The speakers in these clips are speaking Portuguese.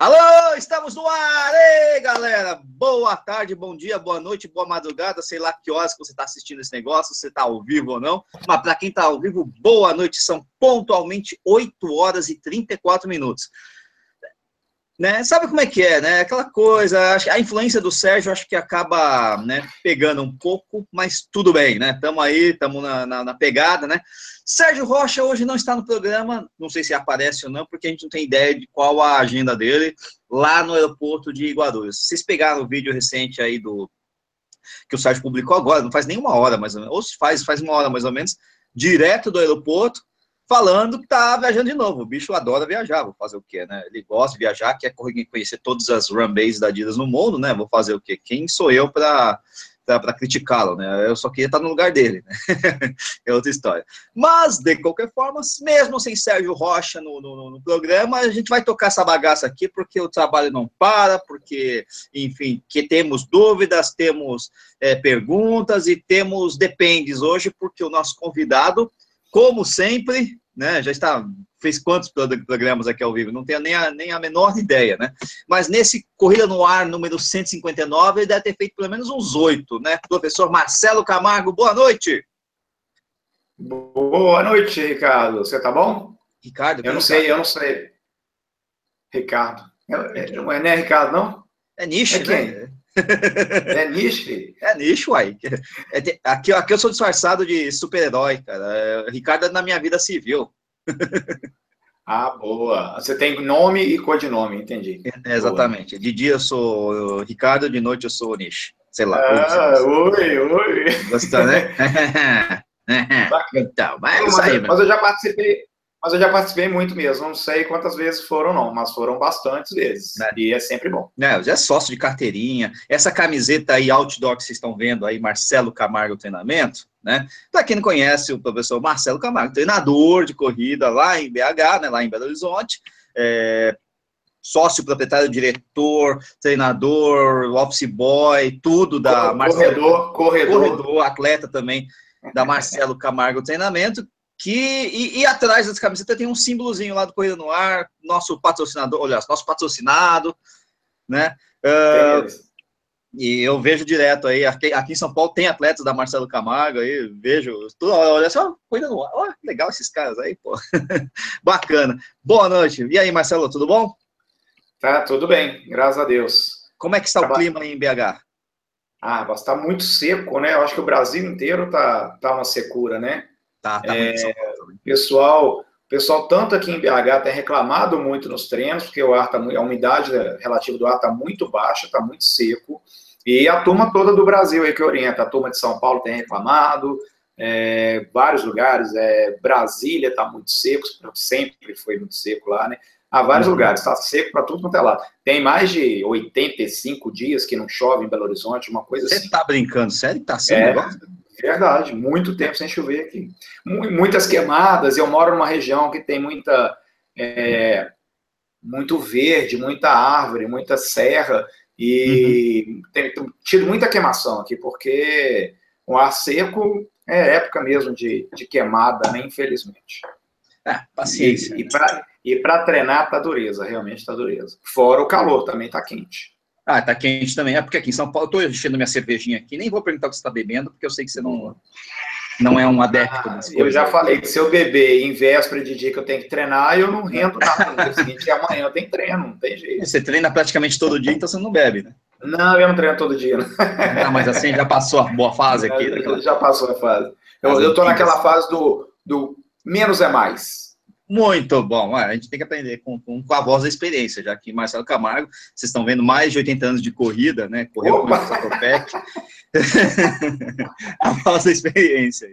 Alô, estamos no ar! Ei, galera! Boa tarde, bom dia, boa noite, boa madrugada, sei lá que horas que você está assistindo esse negócio, se está ao vivo ou não, mas para quem está ao vivo, boa noite, são pontualmente 8 horas e 34 minutos né? Sabe como é que é, né? Aquela coisa, a influência do Sérgio acho que acaba né, pegando um pouco, mas tudo bem, né? Estamos aí, estamos na, na, na, pegada, né? Sérgio Rocha hoje não está no programa, não sei se aparece ou não, porque a gente não tem ideia de qual a agenda dele lá no aeroporto de Guarulhos. Vocês pegaram o vídeo recente aí do que o Sérgio publicou agora, não faz nem uma hora mais ou menos, ou faz, faz uma hora mais ou menos, direto do aeroporto, falando que tá viajando de novo. O bicho adora viajar, vou fazer o quê, né? Ele gosta de viajar, quer conhecer todas as runways da Adidas no mundo, né? Vou fazer o quê? Quem sou eu para para criticá-lo, né? Eu só queria estar no lugar dele, né? é outra história. Mas, de qualquer forma, mesmo sem Sérgio Rocha no, no, no, programa, a gente vai tocar essa bagaça aqui, porque o trabalho não para, porque, enfim, que temos dúvidas, temos é, perguntas e temos dependes hoje, porque o nosso convidado como sempre, né, já está, fez quantos programas aqui ao vivo? Não tenho nem a, nem a menor ideia, né? Mas nesse Corrida no Ar número 159, ele deve ter feito pelo menos uns oito, né? Professor Marcelo Camargo, boa noite. Boa noite, Ricardo. Você tá bom? Ricardo? Eu não sei, eu não sei. Ricardo. Não é, né, Ricardo, não? É nicho, é quem? né? É nicho? É nicho, uai. É, aqui, aqui eu sou disfarçado de super-herói, cara. É, Ricardo é na minha vida civil. Ah, boa. Você tem nome e codinome, entendi. É, exatamente. Boa. De dia eu sou Ricardo, de noite eu sou Nish. Sei lá. Ah, oi, oi. Gostou, né? então, mas, mas, aí, mas eu já participei, mas eu já participei muito mesmo, não sei quantas vezes foram, não, mas foram bastantes vezes. É. E é sempre bom. É, já é sócio de carteirinha. Essa camiseta aí, outdoor que vocês estão vendo aí, Marcelo Camargo Treinamento, né? Para quem não conhece, o professor Marcelo Camargo, treinador de corrida lá em BH, né, lá em Belo Horizonte. É, sócio, proprietário, diretor, treinador, office boy, tudo da Marcelo. Corredor, corredor. Corredor, atleta também da Marcelo Camargo Treinamento, que e, e, atrás dessa camiseta tem um símbolozinho lá do Corrida no Ar, nosso patrocinador, olha, nosso patrocinado, né? Uh, e eu vejo direto aí, aqui, aqui, em São Paulo tem atletas da Marcelo Camargo aí, vejo, tudo, olha só, Corrida no Ar, olha legal esses caras aí, pô, bacana. Boa noite, e aí Marcelo, tudo bom? Tá, tudo bem, graças a Deus. Como é que está o clima aí em BH? Ah, está muito seco, né? Eu acho que o Brasil inteiro tá, tá uma secura, né? Tá, tá é, pessoal, pessoal, tanto aqui em BH tem reclamado muito nos treinos, porque o ar tá, a umidade relativa do ar está muito baixa, está muito seco. E a turma toda do Brasil aí que orienta, a turma de São Paulo tem reclamado, é, vários lugares, é, Brasília está muito seco, sempre foi muito seco lá, né? Há vários uhum. lugares, está seco para tudo quanto é lado. Tem mais de 85 dias que não chove em Belo Horizonte, uma coisa Você assim. Você está brincando? Sério que está assim é, Verdade, muito tempo sem chover aqui. Muitas queimadas, eu moro numa região que tem muita. É, muito verde, muita árvore, muita serra, e uhum. tem, tido muita queimação aqui, porque o ar seco é época mesmo de, de queimada, né, infelizmente. É, paciência. E, e para treinar tá dureza, realmente tá dureza. Fora o calor, também tá quente. Ah, tá quente também. É porque aqui em São Paulo, eu tô enchendo minha cervejinha aqui, nem vou perguntar o que você está bebendo, porque eu sei que você não, não é um adepto ah, Eu já falei que se eu beber em véspera de dia que eu tenho que treinar, eu não rendo nada no dia seguinte, e amanhã eu tenho treino, não tem jeito. Você treina praticamente todo dia, então você não bebe, né? Não, eu não treino todo dia. Não, não mas assim, já passou a boa fase aqui. Daquela... Já passou a fase. Eu, eu tô naquela fase do, do menos é mais. Muito bom. A gente tem que aprender com, com, a voz da experiência, já que Marcelo Camargo, vocês estão vendo mais de 80 anos de corrida, né? Correu Opa! com o Satopec. a voz da experiência.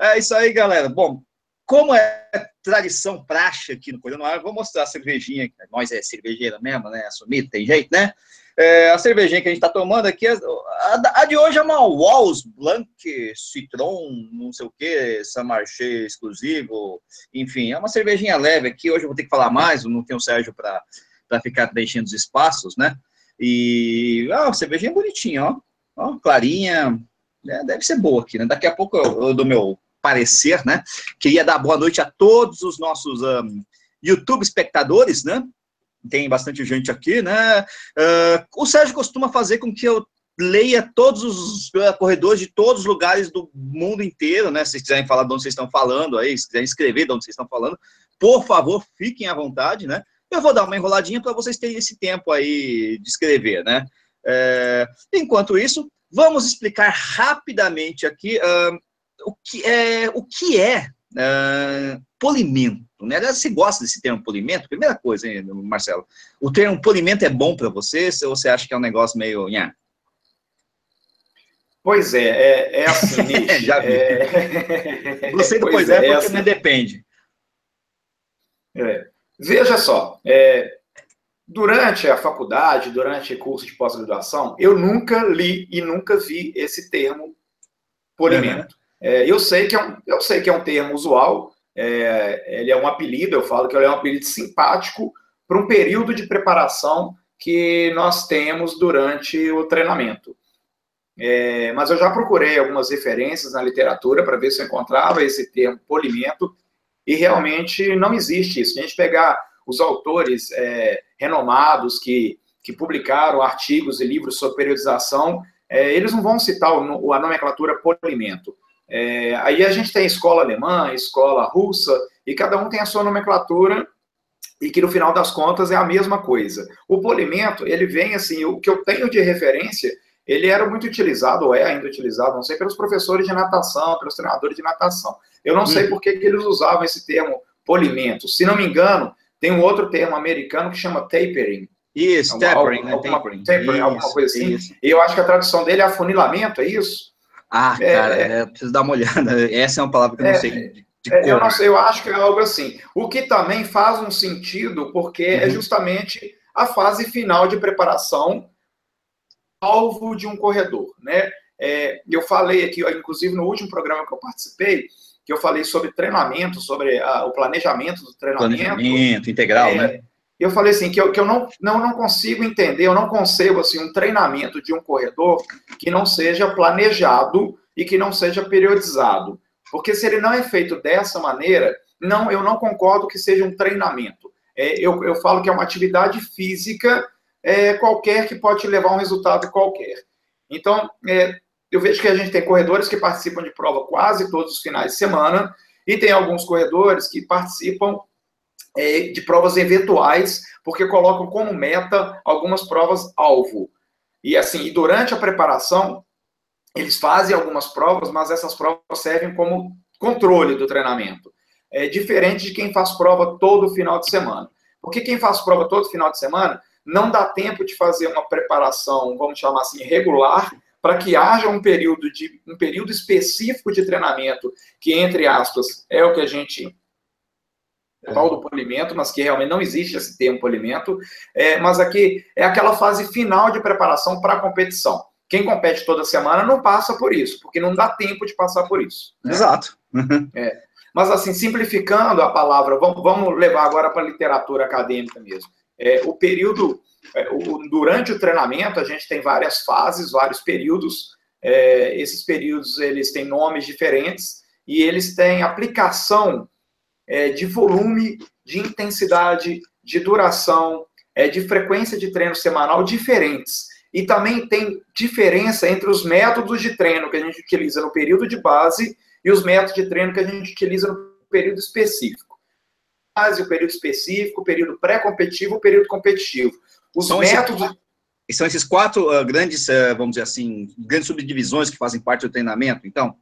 É isso aí, galera. Bom, como é tradição praxe aqui no Corrida no Ar, vou mostrar a cervejinha. Nós é cervejeira mesmo, né? Assumido, tem jeito, né? É, a cervejinha que a gente está tomando aqui, a, a, de hoje é uma Walls Blanc Citron, não sei o que, Samarché exclusivo, enfim, é uma cervejinha leve aqui. Hoje eu vou ter que falar mais, não tenho o Sérgio para ficar preenchendo os espaços, né? E ah, a cervejinha bonitinha, ó, ó clarinha, é, deve ser boa aqui, né? Daqui a pouco eu, eu dou meu parecer, né? Queria dar boa noite a todos os nossos um, YouTube espectadores, né? Tem bastante gente aqui, né? Uh, o Sérgio costuma fazer com que eu leia todos os uh, corredores de todos os lugares do mundo inteiro, né? Se vocês quiserem falar de onde vocês estão falando aí, se quiserem escrever de onde vocês estão falando, por favor, fiquem à vontade, né? Eu vou dar uma enroladinha para vocês terem esse tempo aí de escrever, né? É, enquanto isso, vamos explicar rapidamente aqui uh, o que é, o que é uh, polimento. Né? Aliás, você gosta desse termo polimento? Primeira coisa, hein, Marcelo, o termo polimento é bom para você ou você acha que é um negócio meio... Nha? Pois é, é, é assim, Já vi. É... Você depois é, é, porque é assim. depende. É. Veja só, é, durante a faculdade, durante o curso de pós-graduação, eu nunca li e nunca vi esse termo polimento. Uhum. É, eu, sei que é um, eu sei que é um termo usual, é, ele é um apelido, eu falo que ele é um apelido simpático para um período de preparação que nós temos durante o treinamento. É, mas eu já procurei algumas referências na literatura para ver se eu encontrava esse termo polimento, e realmente não existe isso. Se a gente pegar os autores é, renomados que, que publicaram artigos e livros sobre periodização, é, eles não vão citar o, a nomenclatura polimento. É, aí a gente tem escola alemã, escola russa, e cada um tem a sua nomenclatura e que no final das contas é a mesma coisa. O polimento, ele vem assim, o que eu tenho de referência, ele era muito utilizado, ou é ainda utilizado, não sei, pelos professores de natação, pelos treinadores de natação. Eu não hum. sei por que, que eles usavam esse termo polimento. Se não me engano, tem um outro termo americano que chama tapering. Isso, tapering, né? Alguma, tapering. tapering alguma coisa assim. Isso. E eu acho que a tradução dele é afunilamento, é isso? Ah, é, cara, é, é, preciso dar uma olhada. Essa é uma palavra que eu não é, sei. É, eu, não sei eu acho que é algo assim. O que também faz um sentido, porque é uhum. é justamente a fase final de preparação alvo de um corredor, né? É, eu falei aqui, inclusive no último programa que eu participei, que eu falei sobre treinamento, sobre a, o planejamento do treinamento. Planejamento integral, né? Eu falei assim, que eu, que eu não, não, não consigo entender, eu não concebo assim, um treinamento de um corredor que não seja planejado e que não seja periodizado. Porque se ele não é feito dessa maneira, não, eu não concordo que seja um treinamento. É, eu, eu falo que é uma atividade física é, qualquer que pode levar a um resultado qualquer. Então, é, eu vejo que a gente tem corredores que participam de prova quase todos os finais de semana, e tem alguns corredores que participam é, de provas eventuais, porque colocam como meta algumas provas alvo. E assim, e durante a preparação, eles fazem algumas provas, mas essas provas servem como controle do treinamento. É diferente de quem faz prova todo final de semana. Porque quem faz prova todo final de semana não dá tempo de fazer uma preparação, vamos chamar assim, regular, para que haja um período de um período específico de treinamento que entre aspas é o que a gente tal do polimento, mas que realmente não existe esse termo polimento, é, mas aqui é aquela fase final de preparação para a competição. Quem compete toda semana não passa por isso, porque não dá tempo de passar por isso. Né? Exato. é. Mas assim, simplificando a palavra, vamos, vamos levar agora para a literatura acadêmica mesmo. É, o período, é, o, durante o treinamento, a gente tem várias fases, vários períodos. É, esses períodos eles têm nomes diferentes e eles têm aplicação é, de volume, de intensidade, de duração, é, de frequência de treino semanal diferentes. E também tem diferença entre os métodos de treino que a gente utiliza no período de base e os métodos de treino que a gente utiliza no período específico. Base, o período específico, o período pré-competitivo, o período competitivo. Os são métodos. Esses, são esses quatro uh, grandes, uh, vamos dizer assim, grandes subdivisões que fazem parte do treinamento, então?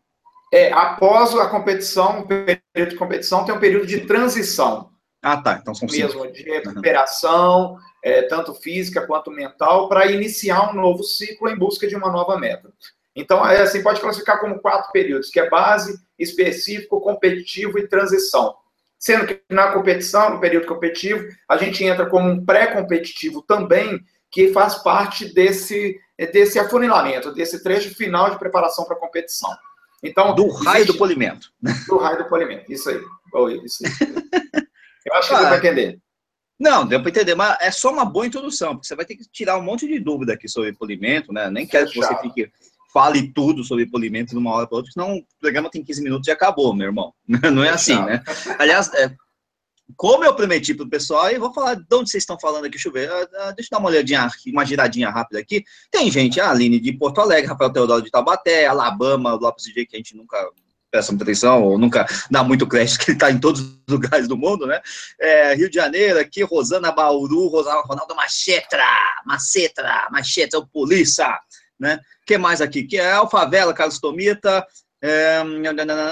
É, após a competição, o período de competição tem um período de transição. Ah, tá. Então são mesmo cinco. de recuperação, uhum. é, tanto física quanto mental, para iniciar um novo ciclo em busca de uma nova meta. Então, é, assim, pode classificar como quatro períodos, que é base, específico, competitivo e transição. Sendo que na competição, no período competitivo, a gente entra como um pré-competitivo também, que faz parte desse, desse afunilamento, desse trecho final de preparação para a competição. Então, do raio existe... do polimento. Do raio do polimento, isso aí. Isso aí. Eu acho que deu para entender. Não, deu para entender, mas é só uma boa introdução, porque você vai ter que tirar um monte de dúvida aqui sobre polimento, né? Nem quero que você fique, fale tudo sobre polimento de uma hora para outra, senão o programa tem 15 minutos e acabou, meu irmão. Não é assim, né? Aliás, é, como eu prometi para o pessoal, e vou falar de onde vocês estão falando aqui, eu ver, uh, deixa eu dar uma olhadinha, uma giradinha rápida aqui. Tem gente, a Aline de Porto Alegre, Rafael Teodoro de Taubaté, Alabama, Lopes DJ, que a gente nunca presta muita atenção, ou nunca dá muito crédito, que ele está em todos os lugares do mundo, né? É, Rio de Janeiro, aqui, Rosana Bauru, Ronaldo Machetra, Macetra, Machetra, o Polícia, né? que mais aqui? Que é o Favela, Carlos Tomita, é,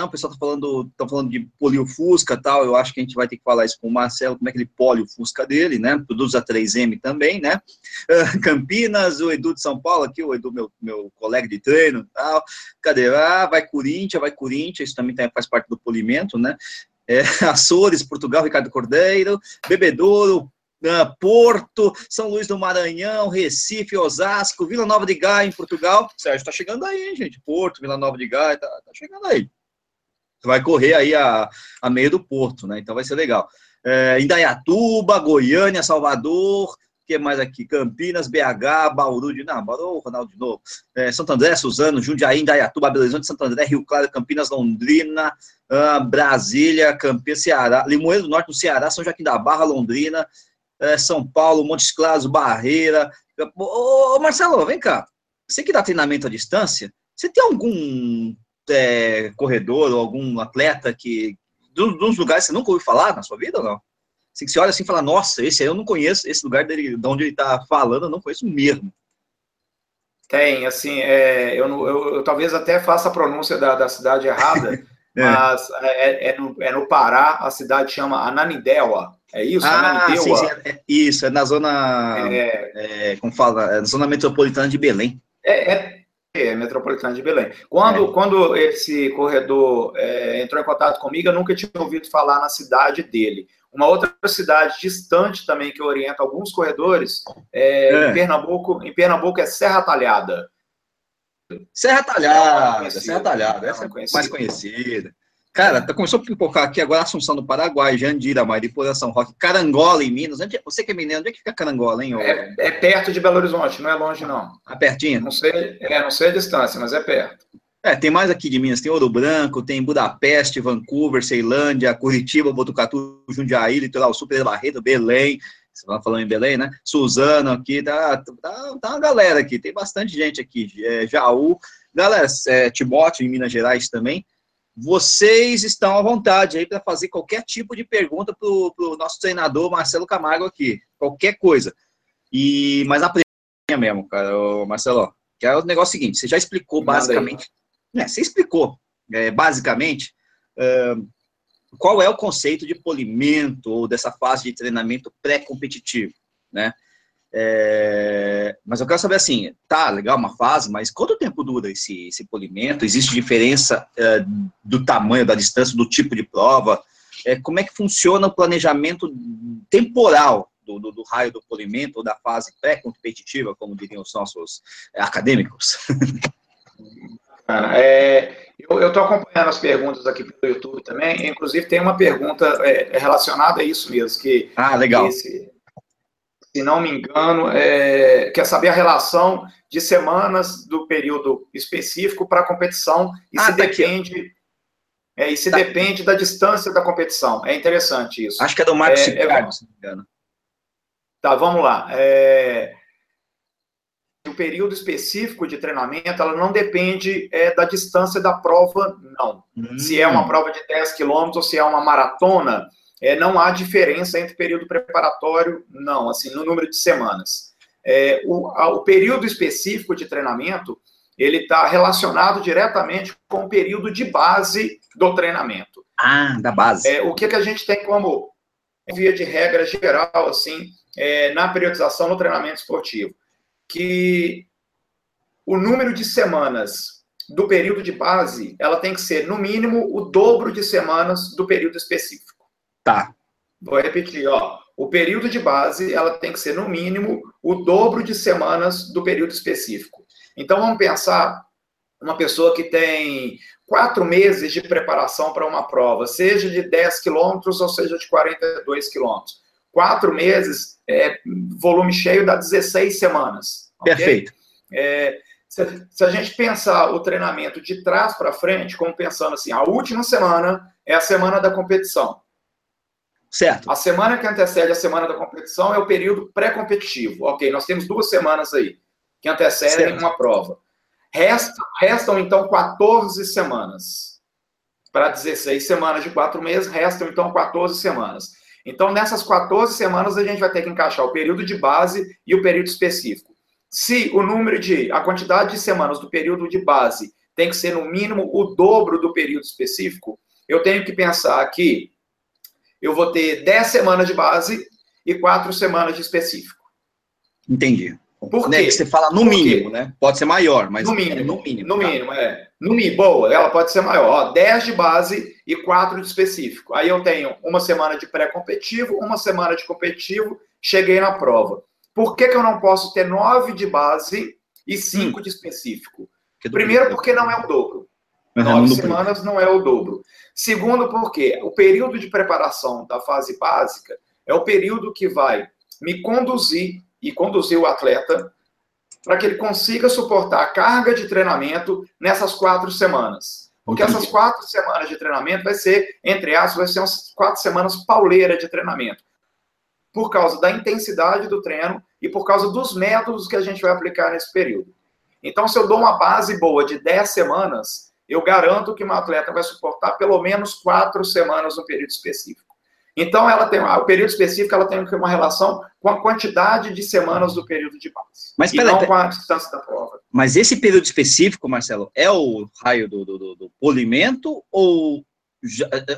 o pessoal está falando, tá falando de polio Fusca tal. Eu acho que a gente vai ter que falar isso com o Marcelo, como é que ele polio Fusca dele, né? Produz a 3M também, né? Uh, Campinas, o Edu de São Paulo, aqui, o Edu, meu, meu colega de treino tal. Cadê? Ah, vai Corinthians, vai Corinthians, isso também faz parte do polimento, né? É, Açores, Portugal, Ricardo Cordeiro, Bebedouro, Porto, São Luís do Maranhão, Recife, Osasco, Vila Nova de Gaia, em Portugal. Sérgio, tá chegando aí, gente. Porto, Vila Nova de Gaia, tá, tá chegando aí. Vai correr aí a, a meio do Porto, né? Então vai ser legal. É, Indaiatuba, Goiânia, Salvador, que mais aqui? Campinas, BH, Bauru de. Não, Bauru, Ronaldo de novo. É, Santo André, Suzano, Jundiaí, Indaiatuba, Belo Horizonte, Santo André, Rio Claro, Campinas, Londrina, uh, Brasília, Campinas, Ceará, Limoeiro do Norte, no Ceará, São Joaquim da Barra, Londrina, é, São Paulo, Montes Claros, Barreira. Ô, ô, Marcelo, vem cá. Você que dá treinamento à distância, você tem algum é, corredor ou algum atleta que, dos lugares que você nunca ouviu falar na sua vida ou não? Assim, que você olha assim e fala, nossa, esse aí eu não conheço, esse lugar dele, de onde ele está falando, eu não conheço mesmo. Tem, assim, é, eu, eu, eu, talvez até faça a pronúncia da, da cidade errada, é. mas é, é, no, é no Pará, a cidade chama Ananindeua. É isso? Ah, sim, sim, é, isso, é na zona, é, é, como fala, é na zona metropolitana de Belém. É, é, é metropolitana de Belém. Quando, é. quando esse corredor é, entrou em contato comigo, eu nunca tinha ouvido falar na cidade dele. Uma outra cidade distante também que orienta alguns corredores é, Em, Pernambuco, em Pernambuco é Serra Talhada. Serra Talhada, Serra Talhada, essa é mais conhecida. Cara, tá, começou a pipocar aqui agora Assunção do Paraguai, Jandira, Mariposa, São Roque, Carangola em Minas. É, você que é mineiro, onde é que fica Carangola, hein? É, é, perto de Belo Horizonte, não é longe, não. É pertinho? Não sei, é, não sei a distância, mas é perto. É, tem mais aqui de Minas, tem Ouro Branco, tem Budapeste, Vancouver, Ceilândia, Curitiba, Botucatu, Jundiaí, Litoral Sul, Pedro Barreto, Belém, você estava falando em Belém, né? Suzano aqui, tá, tá, tá uma galera aqui, tem bastante gente aqui, é, Jaú, galera, é, Timóteo em Minas Gerais também, vocês estão à vontade aí para fazer qualquer tipo de pergunta para o nosso treinador Marcelo Camargo aqui, qualquer coisa. E mas a primeira mesmo, cara, Marcelo, que é o negócio seguinte, você já explicou basicamente, né, você explicou é, basicamente qual é o conceito de polimento ou dessa fase de treinamento pré-competitivo, né? É, mas eu quero saber assim, tá, legal, uma fase, mas quanto tempo dura esse, esse polimento? Existe diferença é, do tamanho, da distância, do tipo de prova? É, como é que funciona o planejamento temporal do, do, do raio do polimento ou da fase pré-competitiva, como diriam os nossos é, acadêmicos? É, eu estou acompanhando as perguntas aqui pelo YouTube também, inclusive tem uma pergunta é, relacionada a isso mesmo, que ah, legal. Esse, se não me engano, é, quer saber a relação de semanas do período específico para a competição e ah, se tá depende. É, e se tá. depende da distância da competição. É interessante isso. Acho que é do Marcos é, é, se não me engano. Tá, vamos lá. É, o período específico de treinamento, ela não depende é, da distância da prova, não. Hum. Se é uma prova de 10 quilômetros ou se é uma maratona, é, não há diferença entre período preparatório, não, assim, no número de semanas. É, o, a, o período específico de treinamento, ele está relacionado diretamente com o período de base do treinamento. Ah, da base. É, o que, que a gente tem como via de regra geral, assim, é, na periodização no treinamento esportivo? Que o número de semanas do período de base, ela tem que ser, no mínimo, o dobro de semanas do período específico. Tá. Vou repetir, ó. O período de base, ela tem que ser, no mínimo, o dobro de semanas do período específico. Então, vamos pensar uma pessoa que tem quatro meses de preparação para uma prova, seja de 10 quilômetros ou seja de 42 quilômetros. Quatro meses, é, volume cheio dá 16 semanas. Okay? Perfeito. É, se, se, a gente pensar o treinamento de trás para frente, como pensando assim, a última semana é a semana da competição. Certo. A semana que antecede a semana da competição é o período pré-competitivo. Ok, nós temos duas semanas aí que antecedem certo. uma prova. Restam, restam, então, 14 semanas. Para 16 semanas de quatro meses, restam, então, 14 semanas. Então, nessas 14 semanas, a gente vai ter que encaixar o período de base e o período específico. Se o número de, a quantidade de semanas do período de base tem que ser, no mínimo, o dobro do período específico, eu tenho que pensar que eu vou ter 10 semanas de base e 4 semanas de específico. Entendi. Por né, quê? Você fala no Por mínimo, quê? né? Pode ser maior, mas no mínimo, é no mínimo. No tá? mínimo, é. No mínimo, boa, ela pode ser maior. Ó, 10 de base e 4 de específico. Aí eu tenho uma semana de pré-competitivo, uma semana de competitivo, cheguei na prova. Por que, que eu não posso ter 9 de base e 5 hum. de específico? Primeiro, porque não é o dobro. Nove semanas não é o dobro. Segundo, porque o período de preparação da fase básica é o período que vai me conduzir e conduzir o atleta para que ele consiga suportar a carga de treinamento nessas quatro semanas. Porque essas quatro semanas de treinamento vai ser, entre aspas, vai ser umas quatro semanas pauleira de treinamento. Por causa da intensidade do treino e por causa dos métodos que a gente vai aplicar nesse período. Então, se eu dou uma base boa de 10 semanas, eu garanto que uma atleta vai suportar pelo menos quatro semanas no período específico. Então, ela tem o período específico, ela tem uma relação com a quantidade de semanas do período de base. Mas, e não com a distância da prova. Mas esse período específico, Marcelo, é o raio do, do, do, do polimento ou,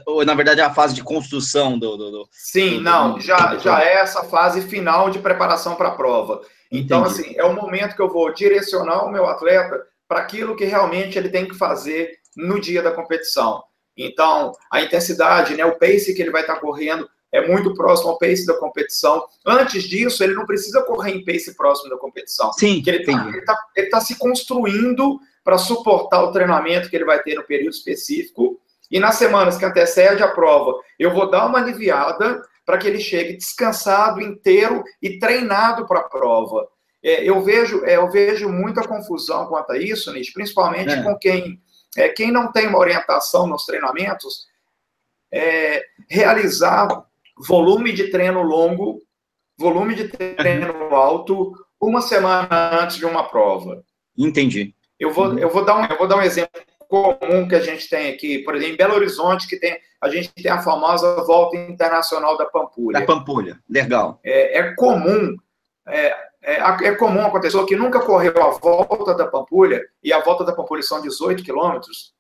ou, na verdade, é a fase de construção do. do Sim, não, já, já é essa fase final de preparação para a prova. Então, Entendi. assim, é o momento que eu vou direcionar o meu atleta para aquilo que realmente ele tem que fazer no dia da competição. Então, a intensidade, né, o pace que ele vai estar correndo é muito próximo ao pace da competição. Antes disso, ele não precisa correr em pace próximo da competição. Sim, ele está tá, tá se construindo para suportar o treinamento que ele vai ter no período específico. E nas semanas que antecede a prova, eu vou dar uma aliviada para que ele chegue descansado, inteiro e treinado para a prova. É, eu, vejo, é, eu vejo muita confusão quanto a isso, Nish, principalmente é. com quem, é, quem não tem uma orientação nos treinamentos, é, realizar volume de treino longo, volume de treino alto, uma semana antes de uma prova. Entendi. Eu vou, eu vou, dar, um, eu vou dar um exemplo comum que a gente tem aqui, por exemplo, em Belo Horizonte, que tem, a gente tem a famosa volta internacional da Pampulha. Da Pampulha, legal. É, é comum é, é, é, comum uma pessoa que nunca correu a volta da Pampulha, e a volta da Pampulha são 18 quilômetros,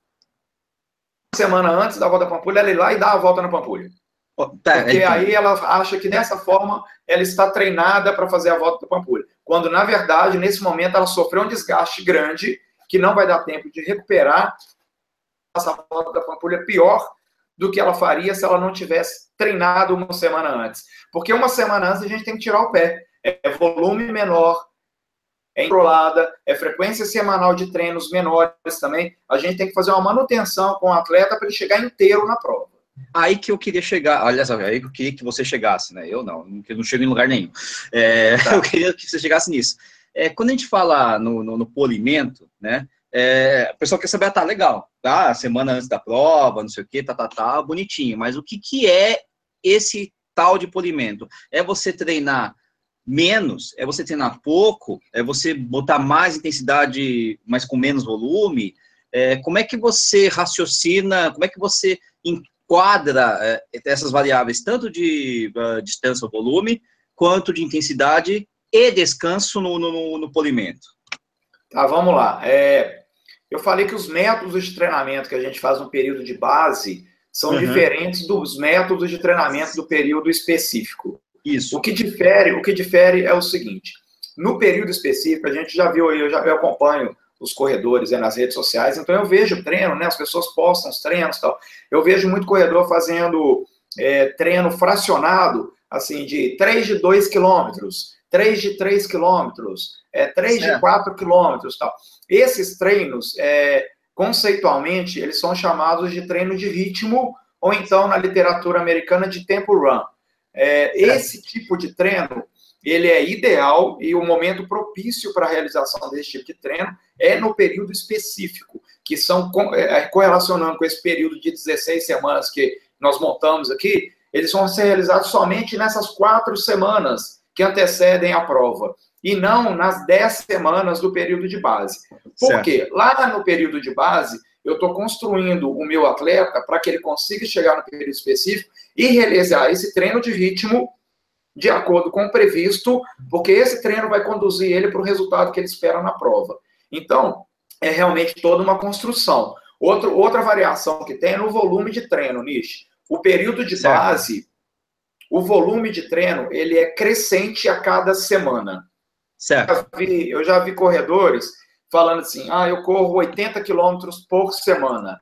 semana antes da volta da Pampulha, ela ir lá e dar a volta na Pampulha. Tá, Porque então... aí ela acha que dessa forma ela está treinada para fazer a volta da Pampulha. Quando, na verdade, nesse momento, ela sofreu um desgaste grande que não vai dar tempo de recuperar essa volta da Pampulha pior do que ela faria se ela não tivesse treinado uma semana antes. Porque uma semana antes a gente tem que tirar o pé é volume menor, é controlada, é frequência semanal de treinos menores também. A gente tem que fazer uma manutenção com o atleta para ele chegar inteiro na prova. Aí que eu queria chegar, só, aí que eu queria que você chegasse, né? Eu não, eu não chego em lugar nenhum. É, tá. Eu queria que você chegasse nisso. É, quando a gente fala no, no, no polimento, né? É, o pessoal quer saber, ah, tá legal, tá? Semana antes da prova, não sei o que, tá, tá, tá, bonitinho. Mas o que, que é esse tal de polimento? É você treinar menos, é você treinar pouco, é você botar mais intensidade, mas com menos volume. É, como é que você raciocina, como é que você enquadra é, essas variáveis, tanto de uh, distância ou volume, quanto de intensidade e descanso no, no, no polimento? Tá, vamos lá. É, eu falei que os métodos de treinamento que a gente faz no período de base são uhum. diferentes dos métodos de treinamento do período específico. Isso. O que difere, o que difere é o seguinte: no período específico, a gente já viu aí, eu já eu acompanho os corredores aí nas redes sociais, então eu vejo treino, né? As pessoas postam os treinos tal. Eu vejo muito corredor fazendo é, treino fracionado, assim, de 3 de 2 quilômetros, 3 de 3 quilômetros, é, 3 de 4 quilômetros tal. Esses treinos, é, conceitualmente, eles são chamados de treino de ritmo, ou então, na literatura americana, de tempo run. É, esse tipo de treino, ele é ideal e o momento propício para a realização desse tipo de treino é no período específico, que são, é, é, correlacionando com esse período de 16 semanas que nós montamos aqui, eles vão ser realizados somente nessas quatro semanas que antecedem a prova, e não nas dez semanas do período de base. Por certo. quê? Lá no período de base, eu estou construindo o meu atleta para que ele consiga chegar no período específico e realizar esse treino de ritmo de acordo com o previsto, porque esse treino vai conduzir ele para o resultado que ele espera na prova. Então, é realmente toda uma construção. Outro, outra variação que tem é no volume de treino, Nish. O período de certo. base, o volume de treino, ele é crescente a cada semana. Certo. Eu já vi, eu já vi corredores falando assim, ah, eu corro 80 quilômetros por semana.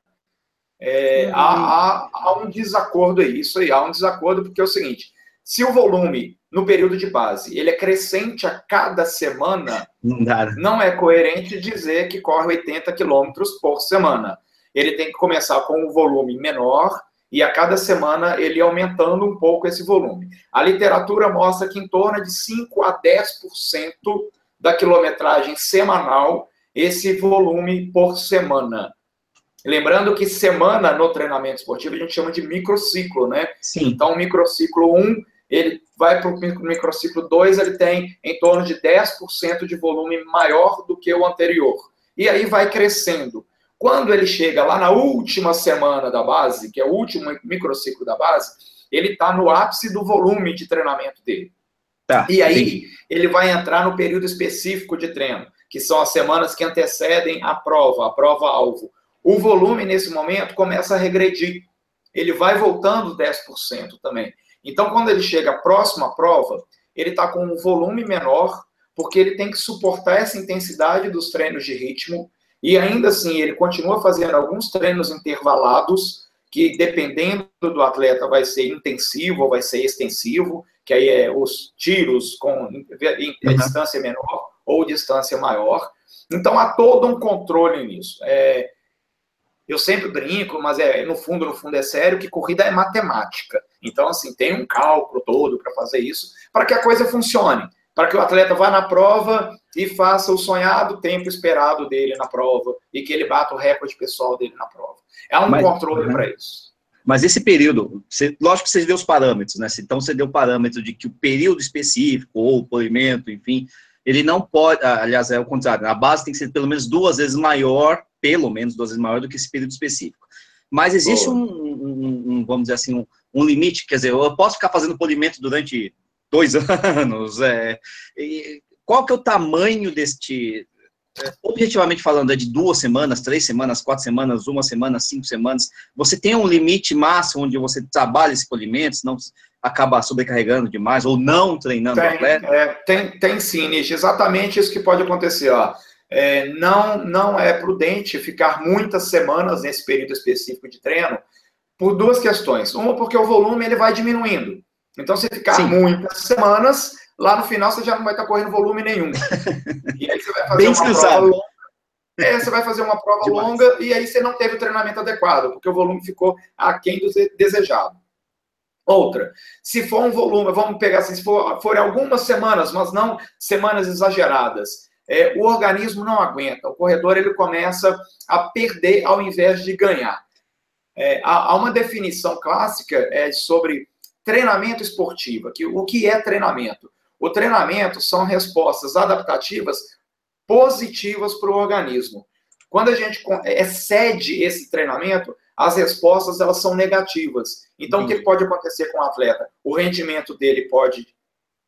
É, há, há, há, um desacordo aí, isso aí, há um desacordo, porque é o seguinte, se o volume no período de base ele é crescente a cada semana, não, né? não é coerente dizer que corre 80 quilômetros por semana. Ele tem que começar com um volume menor e a cada semana ele aumentando um pouco esse volume. A literatura mostra que em torno de 5 a 10% da quilometragem semanal esse volume por semana. Lembrando que semana no treinamento esportivo a gente chama de microciclo, né? Sim. Então, o microciclo 1 ele vai para o microciclo 2, ele tem em torno de 10% de volume maior do que o anterior. E aí vai crescendo. Quando ele chega lá na última semana da base, que é o último microciclo da base, ele está no ápice do volume de treinamento dele. Tá, e aí sim. ele vai entrar no período específico de treino, que são as semanas que antecedem a prova, a prova-alvo. O volume, nesse momento, começa a regredir. Ele vai voltando 10% também. Então, quando ele chega próximo à prova, ele está com um volume menor, porque ele tem que suportar essa intensidade dos treinos de ritmo, e ainda assim ele continua fazendo alguns treinos intervalados, que dependendo do atleta vai ser intensivo ou vai ser extensivo, que aí é os tiros com uhum. distância menor ou distância maior. Então há todo um controle nisso. É, eu sempre brinco, mas é no fundo, no fundo é sério, que corrida é matemática. Então, assim, tem um cálculo todo para fazer isso, para que a coisa funcione, para que o atleta vá na prova e faça o sonhado tempo esperado dele na prova e que ele bata o recorde pessoal dele na prova. É um mas, controle para isso. Mas esse período, você, lógico que você deu os parâmetros, né? Então você deu o parâmetro de que o período específico, ou o polimento, enfim, ele não pode, aliás, é o contrário, a base tem que ser pelo menos duas vezes maior pelo menos duas vezes maior do que esse período específico. Mas existe um, um, um, vamos dizer assim, um, um, limite, quer dizer, eu posso ficar fazendo polimento durante dois anos, é, qual que é o tamanho deste, é, objetivamente falando, é de duas semanas, três semanas, quatro semanas, uma semana, cinco semanas, você tem um limite máximo onde você trabalha esse polimento, senão acaba sobrecarregando demais, ou não treinando tem, o atleta? É, tem, tem sim, Nish, exatamente isso que pode acontecer, ó é, não, não é prudente ficar muitas semanas nesse período específico de treino por duas questões. Uma, porque o volume ele vai diminuindo. Então, se ficar Sim. muitas semanas, lá no final você já não vai estar correndo volume nenhum. E aí você vai fazer Bem uma prova longa. É, você vai fazer uma prova Demais. longa e aí você não teve o treinamento adequado, porque o volume ficou aquém do desejado. Outra, se for um volume, vamos pegar assim, se for, forem algumas semanas, mas não semanas exageradas, é, o organismo não aguenta. O corredor ele começa a perder ao invés de ganhar. É, há, há, uma definição clássica é, sobre treinamento esportivo. Que, o que é treinamento? O treinamento são respostas adaptativas positivas para o organismo. Quando a gente excede esse treinamento, as respostas elas são negativas. Então, o que pode acontecer com o atleta? O rendimento dele pode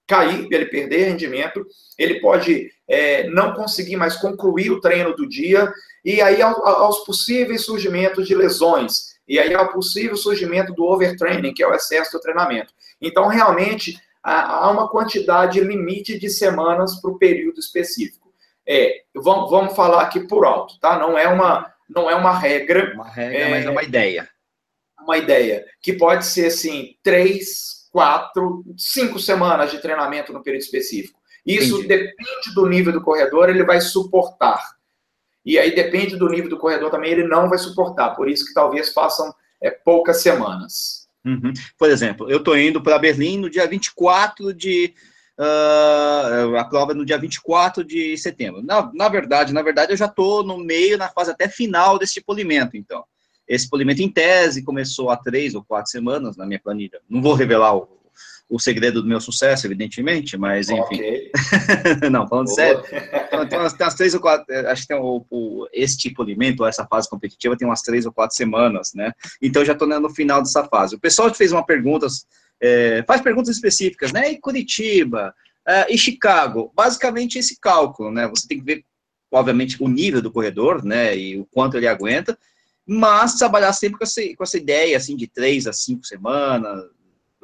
cair, ele perder rendimento, ele pode é, não conseguir mais concluir o treino do dia, e aí aos possíveis surgimentos de lesões, e aí ao possível surgimento do overtraining, que é o excesso do treinamento. Então, realmente, há uma quantidade limite de semanas para o período específico. É, vamos, vamos falar aqui por alto, tá? Não é uma, não é uma regra. Uma regra, é, mas é uma ideia. Uma ideia, que pode ser, assim, três, quatro, cinco semanas de treinamento no período específico. Isso Entendi. depende do nível do corredor, ele vai suportar. E aí depende do nível do corredor também, ele não vai suportar. Por isso que talvez façam é, poucas semanas. Uhum. Por exemplo, eu estou indo para Berlim no dia 24 de. Uh, a prova no dia 24 de setembro. Na, na verdade, na verdade, eu já estou no meio, na fase até final desse polimento, então. Esse polimento, em tese, começou há três ou quatro semanas na minha planilha. Não vou revelar o, o segredo do meu sucesso, evidentemente, mas enfim. Okay. não, falando Boa. sério, então, tem, umas, tem umas três ou quatro, é, acho que tem o, o, este polimento, essa fase competitiva, tem umas três ou quatro semanas, né? Então já estou no final dessa fase. O pessoal fez uma pergunta, é, faz perguntas específicas, né? E Curitiba, é, e Chicago, basicamente esse cálculo, né? Você tem que ver, obviamente, o nível do corredor, né? E o quanto ele aguenta, mas trabalhar sempre com essa, com essa ideia, assim, de três a cinco semanas,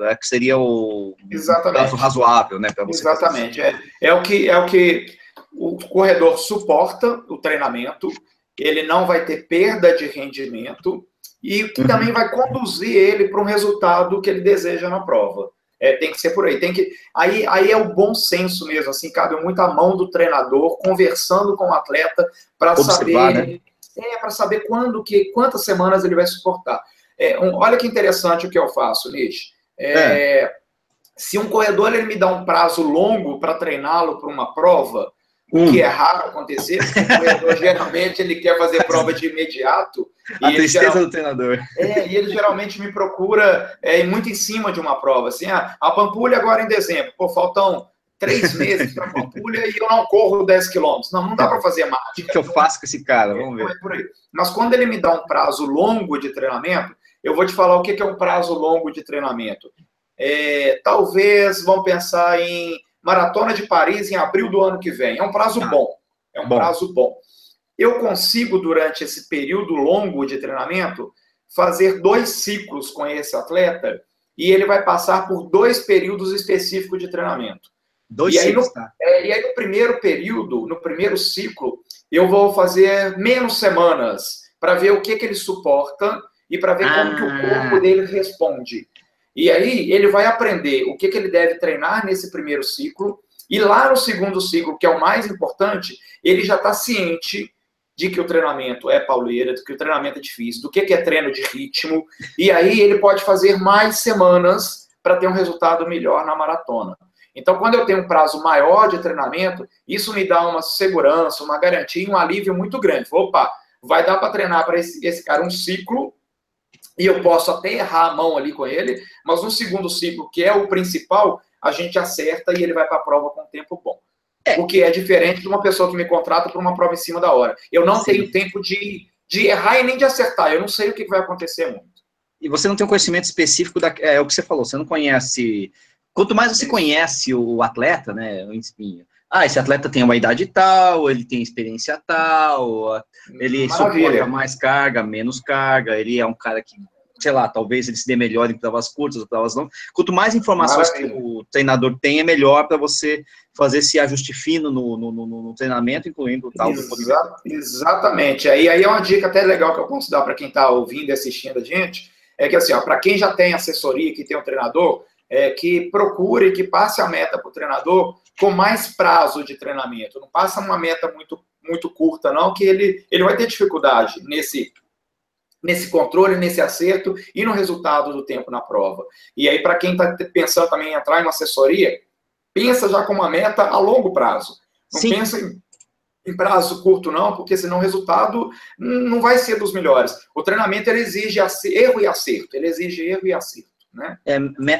é, que seria o Exatamente. razoável, né, para você. Exatamente. É, é, o que, é o que o corredor suporta o treinamento, ele não vai ter perda de rendimento e que uhum. também vai conduzir ele para um resultado que ele deseja na prova. É, tem que ser por aí. Tem que, aí, aí é o bom senso mesmo, assim, cabe muito a mão do treinador, conversando com o atleta para saber. Né? É, para saber quando que, quantas semanas ele vai suportar. É, um, olha que interessante o que eu faço, Nish. É, é. Se um corredor ele me dá um prazo longo para treiná-lo para uma prova, hum. o que é raro acontecer, porque o corredor geralmente ele quer fazer prova de imediato. A tristeza geral... do treinador. É, e ele geralmente me procura é, muito em cima de uma prova. Assim, ah, a Pampulha agora em dezembro, pô, faltam três meses para a Pampulha e eu não corro 10 quilômetros. Não, não dá para fazer mágica. O que, que eu faço com esse cara? Vamos ver. É Mas quando ele me dá um prazo longo de treinamento, eu vou te falar o que é um prazo longo de treinamento. É, talvez vão pensar em Maratona de Paris em abril do ano que vem. É um prazo ah, bom. É um bom. prazo bom. Eu consigo, durante esse período longo de treinamento, fazer dois ciclos com esse atleta e ele vai passar por dois períodos específicos de treinamento. Dois e ciclos, no, tá? é, e aí, no primeiro período, no primeiro ciclo, eu vou fazer menos semanas para ver o que, que ele suporta e para ver ah. como que o corpo dele responde. E aí ele vai aprender o que, que ele deve treinar nesse primeiro ciclo, e lá no segundo ciclo, que é o mais importante, ele já está ciente de que o treinamento é pauleira, de que o treinamento é difícil, do que, que é treino de ritmo, e aí ele pode fazer mais semanas para ter um resultado melhor na maratona. Então, quando eu tenho um prazo maior de treinamento, isso me dá uma segurança, uma garantia, um alívio muito grande. Opa, vai dar para treinar para esse, esse cara um ciclo e eu posso até errar a mão ali com ele, mas no segundo ciclo, que é o principal, a gente acerta e ele vai para a prova com tempo bom. É. O que é diferente de uma pessoa que me contrata para uma prova em cima da hora. Eu não Sim. tenho tempo de, de errar e nem de acertar, eu não sei o que vai acontecer muito. E você não tem um conhecimento específico da. É, é o que você falou, você não conhece. Quanto mais você conhece o atleta, né, enfim, ah, esse atleta tem uma idade tal, ele tem experiência tal, ele Maravilha. suporta mais carga, menos carga, ele é um cara que, sei lá, talvez ele se dê melhor em provas curtas ou provas longas. Quanto mais informações Maravilha. que o treinador tem, é melhor para você fazer esse ajuste fino no, no, no, no treinamento, incluindo o tal Exa Exatamente. Aí, aí é uma dica até legal que eu posso dar para quem está ouvindo e assistindo a gente, é que assim, para quem já tem assessoria, que tem um treinador, é, que procure, que passe a meta para o treinador com mais prazo de treinamento. Não passa uma meta muito, muito curta, não, que ele, ele vai ter dificuldade nesse, nesse controle, nesse acerto e no resultado do tempo na prova. E aí, para quem está pensando também em entrar em uma assessoria, pensa já com uma meta a longo prazo. Não Sim. pensa em, em, prazo curto, não, porque senão o resultado não vai ser dos melhores. O treinamento ele exige erro e acerto. Ele exige erro e acerto. Né? É,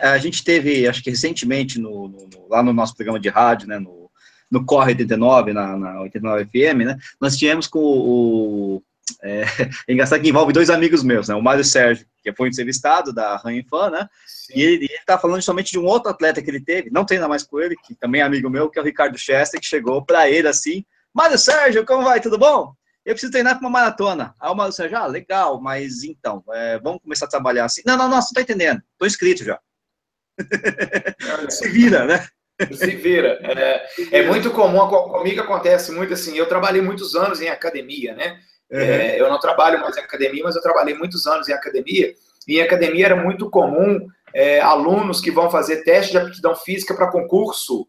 a gente teve, acho que recentemente, no, no, lá no nosso programa de rádio, né, no, no Corre 89, na, na 89 FM, né, nós tivemos com o, o é, é, engraçado que envolve dois amigos meus, né? O Mário Sérgio, que foi entrevistado da Ranfan, né? Sim. E ele, está falando justamente de um outro atleta que ele teve, não treina mais com ele, que também é amigo meu, que é o Ricardo Chester, que chegou para ele assim: Mário Sérgio, como vai? Tudo bom? Eu preciso treinar para uma maratona. Aí o Mauro Sérgio, ah, legal, mas então, é, vamos começar a trabalhar assim. Não, não, não, você não está entendendo. Estou inscrito já. Se vira, né? Se vira. É, é, muito comum, comigo acontece muito assim, eu trabalhei muitos anos em academia, né? Uhum. É, eu não trabalho mais em academia, mas eu trabalhei muitos anos em academia, e em academia era muito comum é, alunos que vão fazer teste de aptidão física para concurso,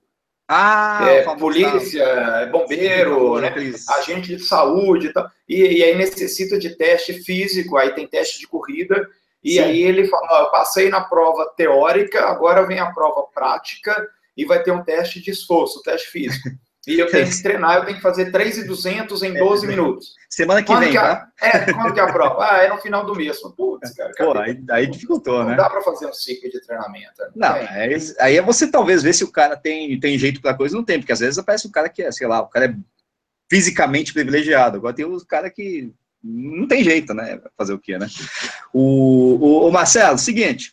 ah, é, polícia, é bombeiro, né, agente de saúde e tal. E, e, aí necessita de teste físico, aí tem teste de corrida, e Sim. aí ele fala, eu passei na prova teórica, agora vem a prova prática e vai ter um teste de esforço, teste físico. E eu tenho que treinar, eu tenho que fazer 3,200 em 12 é, minutos. Semana que quando vem, que a, tá? É, quando que é a prova? Ah, é no final do mês. Putz, cara. Pô, aí, aí dificultou, não né? Não dá para fazer um ciclo de treinamento. Não, é, aí é você talvez ver se o cara tem, tem jeito para coisa não tem, porque às vezes aparece um cara que é, sei lá, o cara é fisicamente privilegiado. Agora tem os caras que não tem jeito, né? Fazer o quê, né? O, o, o Marcelo, seguinte.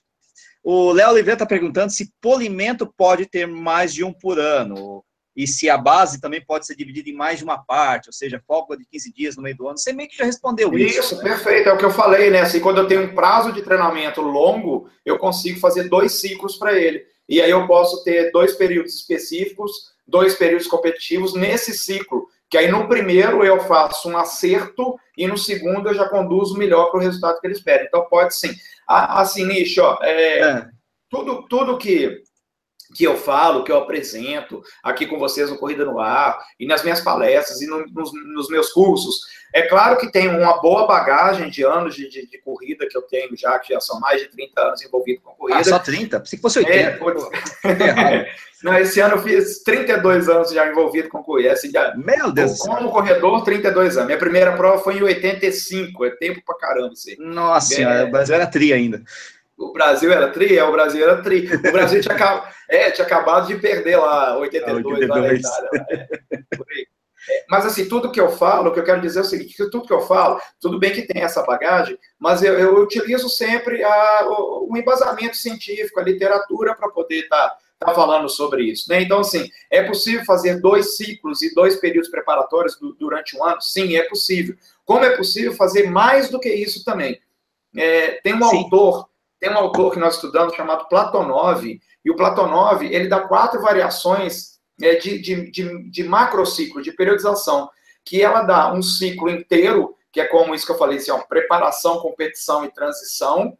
O Léo Oliveira está perguntando se polimento pode ter mais de um por ano e se a base também pode ser dividida em mais de uma parte, ou seja, folga de 15 dias no meio do ano. Você meio que já respondeu isso. Isso, né? perfeito. É o que eu falei, né? Assim, quando eu tenho um prazo de treinamento longo, eu consigo fazer dois ciclos para ele. E aí eu posso ter dois períodos específicos, dois períodos competitivos nesse ciclo. Que aí no primeiro eu faço um acerto e no segundo eu já conduzo melhor para o resultado que eles pedem. Então pode sim. Assim, Nicho, ó, é, é. Tudo, tudo que que eu falo, que eu apresento aqui com vocês no Corrida no Ar, e nas minhas palestras, e no, nos, nos, meus cursos. É claro que tem uma boa bagagem de anos de, de, de, corrida que eu tenho já, que já são mais de 30 anos envolvido com corrida. Ah, só 30? Pensei que fosse 80. É, pode... Não, esse ano eu fiz 32 anos já envolvido com corrida. Assim, já, Meu Deus Como corredor, 32 anos. Minha primeira prova foi em 85, é tempo pra caramba. Assim. Nossa, é, o Brasil era tri ainda. O Brasil era tri? É, o Brasil era tri. O Brasil tinha, é, tinha acabado de perder lá 82, 82. lá na Itália. É, é, mas assim, tudo que eu falo, o que eu quero dizer é o seguinte, que tudo que eu falo, tudo bem que tem essa bagagem, mas eu, eu utilizo sempre a, o, o, embasamento científico, a literatura para poder estar tá, tá falando sobre isso. Né? Então, assim, é possível fazer dois ciclos e dois períodos preparatórios do, durante um ano? Sim, é possível. Como é possível fazer mais do que isso também? É, tem um Sim. autor tem um autor que nós estudamos chamado Platonov, e o Platonov, ele dá quatro variações é, de, de, de, de macrociclo, de periodização, que ela dá um ciclo inteiro, que é como isso que eu falei, assim, ó, preparação, competição e transição,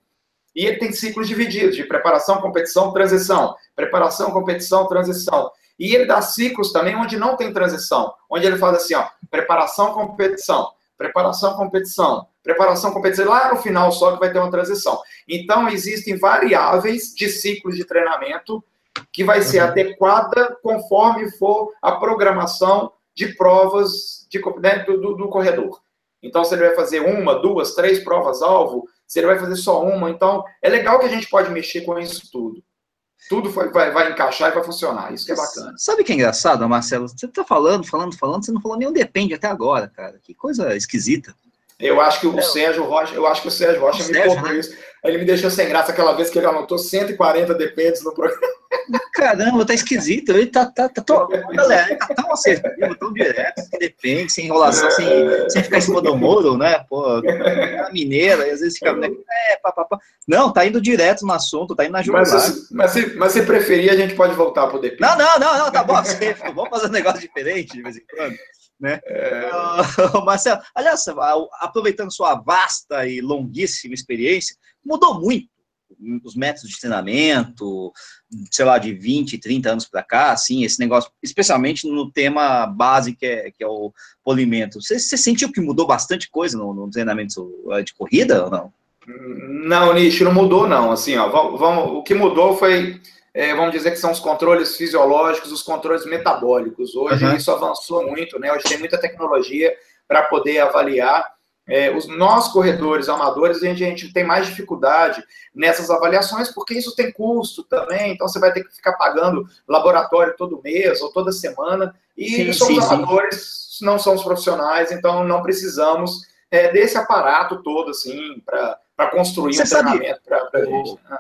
e ele tem ciclos divididos, de preparação, competição, transição, preparação, competição, transição. E ele dá ciclos também onde não tem transição, onde ele faz assim, ó, preparação, competição, preparação, competição, preparação, competição, lá no final só que vai ter uma transição. Então, existem variáveis de ciclos de treinamento que vai ser uhum. adequada conforme for a programação de provas de, né, do, do, corredor. Então, se ele vai fazer uma, duas, três provas-alvo, se ele vai fazer só uma, então é legal que a gente pode mexer com isso tudo. Tudo vai, vai, vai encaixar e vai funcionar. Isso que é bacana. Sabe o que é engraçado, Marcelo? Você tá falando, falando, falando, você não falou nenhum depende até agora, cara. Que coisa esquisita. Eu acho que o Sérgio Rocha, eu acho que o Sérgio Rocha o me Sérgio, né? isso. Ele me deixou sem graça aquela vez que ele anotou 140 dependes no programa. Caramba, tá esquisito. Ele tá, tá, tá, tô, galera, ele tá tão assertivo, tão direto, que depende, sem enrolação, sem, sem ficar em cima do muro, né? Pô, é mineira, e às vezes fica. Né? É, pá, pá, pá. Não, tá indo direto no assunto, tá indo na jugular. Mas, mas, se, mas se preferir, a gente pode voltar pro depende. Não, não, não, não, tá bom. Vamos fazer um negócio diferente de vez em quando né? É... Uh, Marcelo, aliás, aproveitando sua vasta e longuíssima experiência, mudou muito os métodos de treinamento, sei lá, de 20, 30 anos para cá, assim, esse negócio, especialmente no tema base que é, que é o polimento. Você, você sentiu que mudou bastante coisa no, no treinamento de corrida ou não? Não, Nish, não mudou, não. Assim, ó, vamos, o que mudou foi é, vamos dizer que são os controles fisiológicos, os controles metabólicos. Hoje uhum. isso avançou muito, né? Hoje tem muita tecnologia para poder avaliar. É, os nós corredores amadores a gente, a gente, tem mais dificuldade nessas avaliações porque isso tem custo também então você vai ter que ficar pagando laboratório todo mês ou toda semana e sim, somos sim, amadores sim. não somos profissionais então não precisamos é, desse aparato todo assim para construir você um treinamento para a gente né?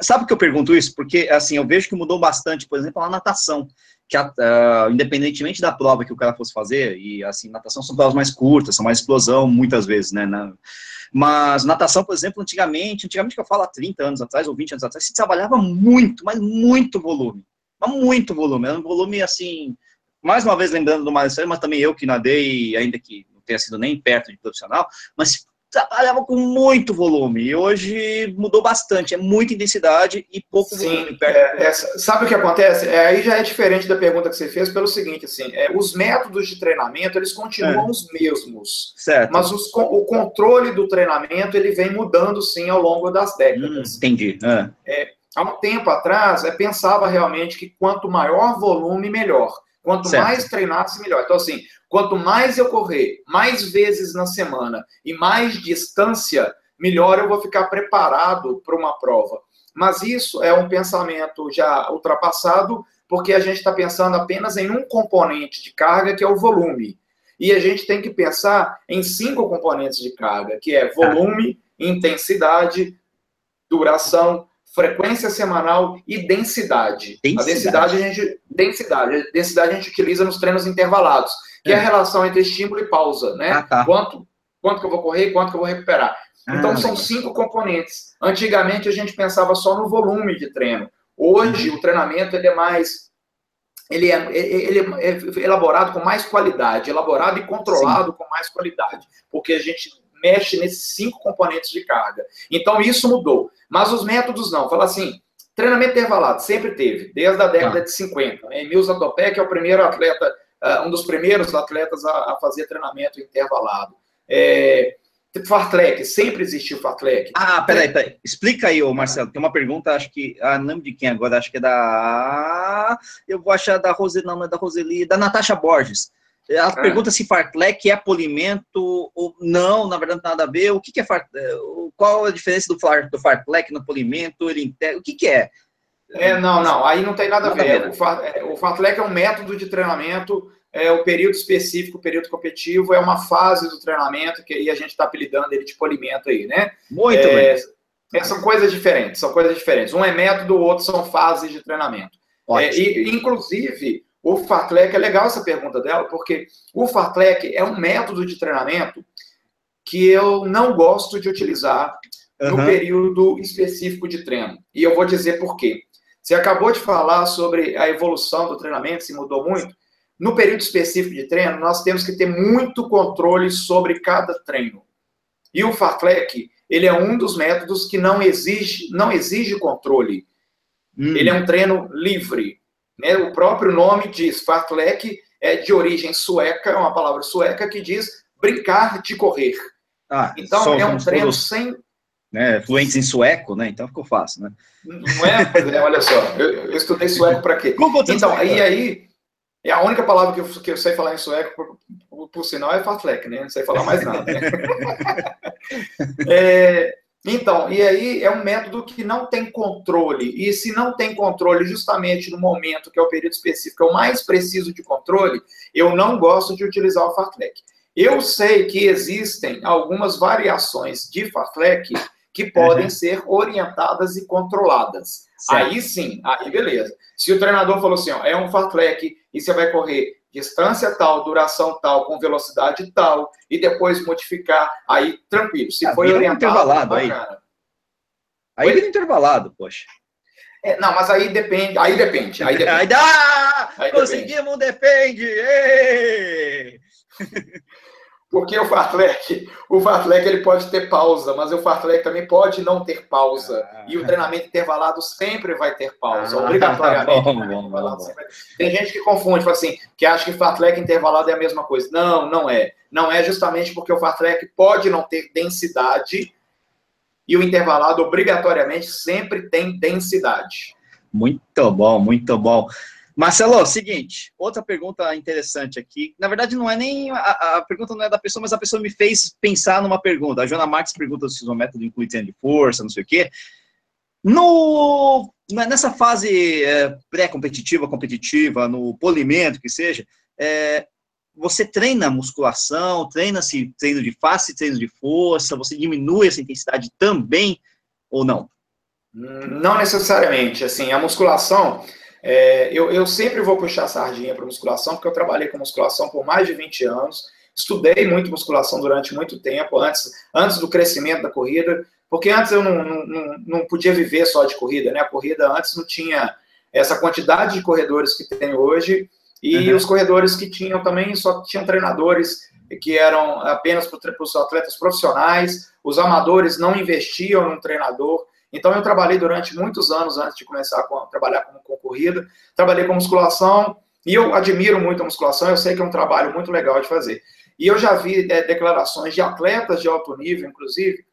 Sabe por que eu pergunto isso? Porque, assim, eu vejo que mudou bastante, por exemplo, a natação, que uh, independentemente da prova que o cara fosse fazer, e, assim, natação são provas mais curtas, são mais explosão, muitas vezes, né, na, mas natação, por exemplo, antigamente, antigamente que eu falo há 30 anos atrás, ou 20 anos atrás, se trabalhava muito, mas muito volume, mas muito volume, era um volume, assim, mais uma vez lembrando do Marcelo, mas também eu que nadei, ainda que não tenha sido nem perto de profissional, mas trabalhava com muito volume e hoje mudou bastante, é muita intensidade e pouco Sim, volume. É, é, sabe o que acontece? É, aí já é diferente da pergunta que você fez pelo seguinte, assim, é, os métodos de treinamento eles continuam é. os mesmos, certo. mas os, o controle do treinamento ele vem mudando sim ao longo das décadas. Hum, entendi. É. Há um tempo atrás, é, pensava realmente que quanto maior volume, melhor. Quanto certo. mais treinasse, melhor. Então, assim, quanto mais eu correr, mais vezes na semana e mais distância, melhor eu vou ficar preparado para uma prova. Mas isso é um pensamento já ultrapassado, porque a gente está pensando apenas em um componente de carga, que é o volume. E a gente tem que pensar em cinco componentes de carga, que é volume, intensidade, duração, frequência semanal e densidade. densidade. A densidade a gente densidade, a densidade a gente utiliza nos treinos intervalados, que é, é a relação entre estímulo e pausa, né? Ah, tá. Quanto quanto que eu vou correr, quanto que eu vou recuperar. Então ah, são cinco componentes. Antigamente a gente pensava só no volume de treino. Hoje uhum. o treinamento ele é mais ele é, ele é elaborado com mais qualidade, elaborado e controlado Sim. com mais qualidade, porque a gente mexe nesses cinco componentes de carga. Então isso mudou. Mas os métodos não. Fala assim, treinamento intervalado sempre teve, desde a década ah. de 50. Né? Emil Zatopek é o primeiro atleta, uh, um dos primeiros atletas a, a fazer treinamento intervalado. É, Fartlek, sempre existiu Fartlek. Ah, peraí, peraí. Explica aí, ô Marcelo. Tem uma pergunta, acho que. Ah, não de quem agora, acho que é da. Eu vou achar da Roseli, não, não é da Roseli, da Natasha Borges. Ela ah. pergunta se Fartlek é polimento ou não, na verdade, nada a ver. O que, que é Fartlek? Qual a diferença do, far, do Fartlek no polimento? Ele integra, o que, que é? É, não, não, aí não tem nada, nada a ver. A ver. O, far, é, o Fartlek é um método de treinamento é, o período específico, o período competitivo, é uma fase do treinamento que aí a gente está apelidando ele de polimento aí, né? Muito é. É, são coisas diferentes, são coisas diferentes. Um é método, o outro são fases de treinamento. É, e, inclusive, o Fartlek, é legal essa pergunta dela, porque o Fartlek é um método de treinamento que eu não gosto de utilizar uhum. no período específico de treino. E eu vou dizer por quê. Você acabou de falar sobre a evolução do treinamento, se mudou muito. No período específico de treino, nós temos que ter muito controle sobre cada treino. E o Fartlek, ele é um dos métodos que não exige, não exige controle. Hum. Ele é um treino livre. Né? O próprio nome diz, Fartlek é de origem sueca, é uma palavra sueca que diz brincar de correr. Ah, então é um treino todos, sem. Né, fluentes em sueco, né? Então ficou fácil, né? Não é? é olha só, eu, eu estudei sueco para quê? Então, aí, aí e a única palavra que eu, que eu sei falar em sueco, por, por, por sinal, é fartlek, né? Não sei falar mais nada. Né? é, então, e aí é um método que não tem controle. E se não tem controle justamente no momento, que é o período específico, eu mais preciso de controle, eu não gosto de utilizar o fartlek. Eu sei que existem algumas variações de fartlek que podem uhum. ser orientadas e controladas. Certo. Aí sim, aí beleza. Se o treinador falou assim, ó, é um fartlek e você vai correr distância tal, duração tal, com velocidade tal, e depois modificar, aí tranquilo. Se ah, foi orientado, intervalado aí. Aí vira intervalado, poxa. É, não, mas aí depende, aí depende, aí depende. aí dá! Aí Conseguimos, depende! depende. Porque o fartlek, o fartlek ele pode ter pausa, mas o fartlek também pode não ter pausa. Ah. E o treinamento intervalado sempre vai ter pausa, ah, obrigatoriamente. Bom, bom, bom, Tem gente que confunde, fala assim, que acha que fartlek intervalado é a mesma coisa. Não, não é. Não é justamente porque o fartlek pode não ter densidade e o intervalado obrigatoriamente sempre tem densidade. Muito bom, muito bom. Marcelo, seguinte, outra pergunta interessante aqui. Na verdade, não é nem. A, a, pergunta não é da pessoa, mas a pessoa me fez pensar numa pergunta. A Joana Marques pergunta se o método inclui treino de força, não sei o quê. No, nessa fase é, pré-competitiva, competitiva, no polimento, que seja, é, você treina musculação, treina-se treino de face, treino de força, você diminui essa intensidade também ou não? Não necessariamente. Assim, a musculação é, eu, eu sempre vou puxar a sardinha para musculação, porque eu trabalhei com musculação por mais de 20 anos, estudei muito musculação durante muito tempo, antes, antes do crescimento da corrida, porque antes eu não, não, não podia viver só de corrida, né? A corrida antes não tinha essa quantidade de corredores que tem hoje, e uhum. os corredores que tinham também só tinham treinadores que eram apenas para os atletas profissionais, os amadores não investiam no treinador, então, eu trabalhei durante muitos anos antes de começar a trabalhar com, com corrida. Trabalhei com musculação e eu admiro muito a musculação. Eu sei que é um trabalho muito legal de fazer. E eu já vi é, declarações de atletas de alto nível, inclusive,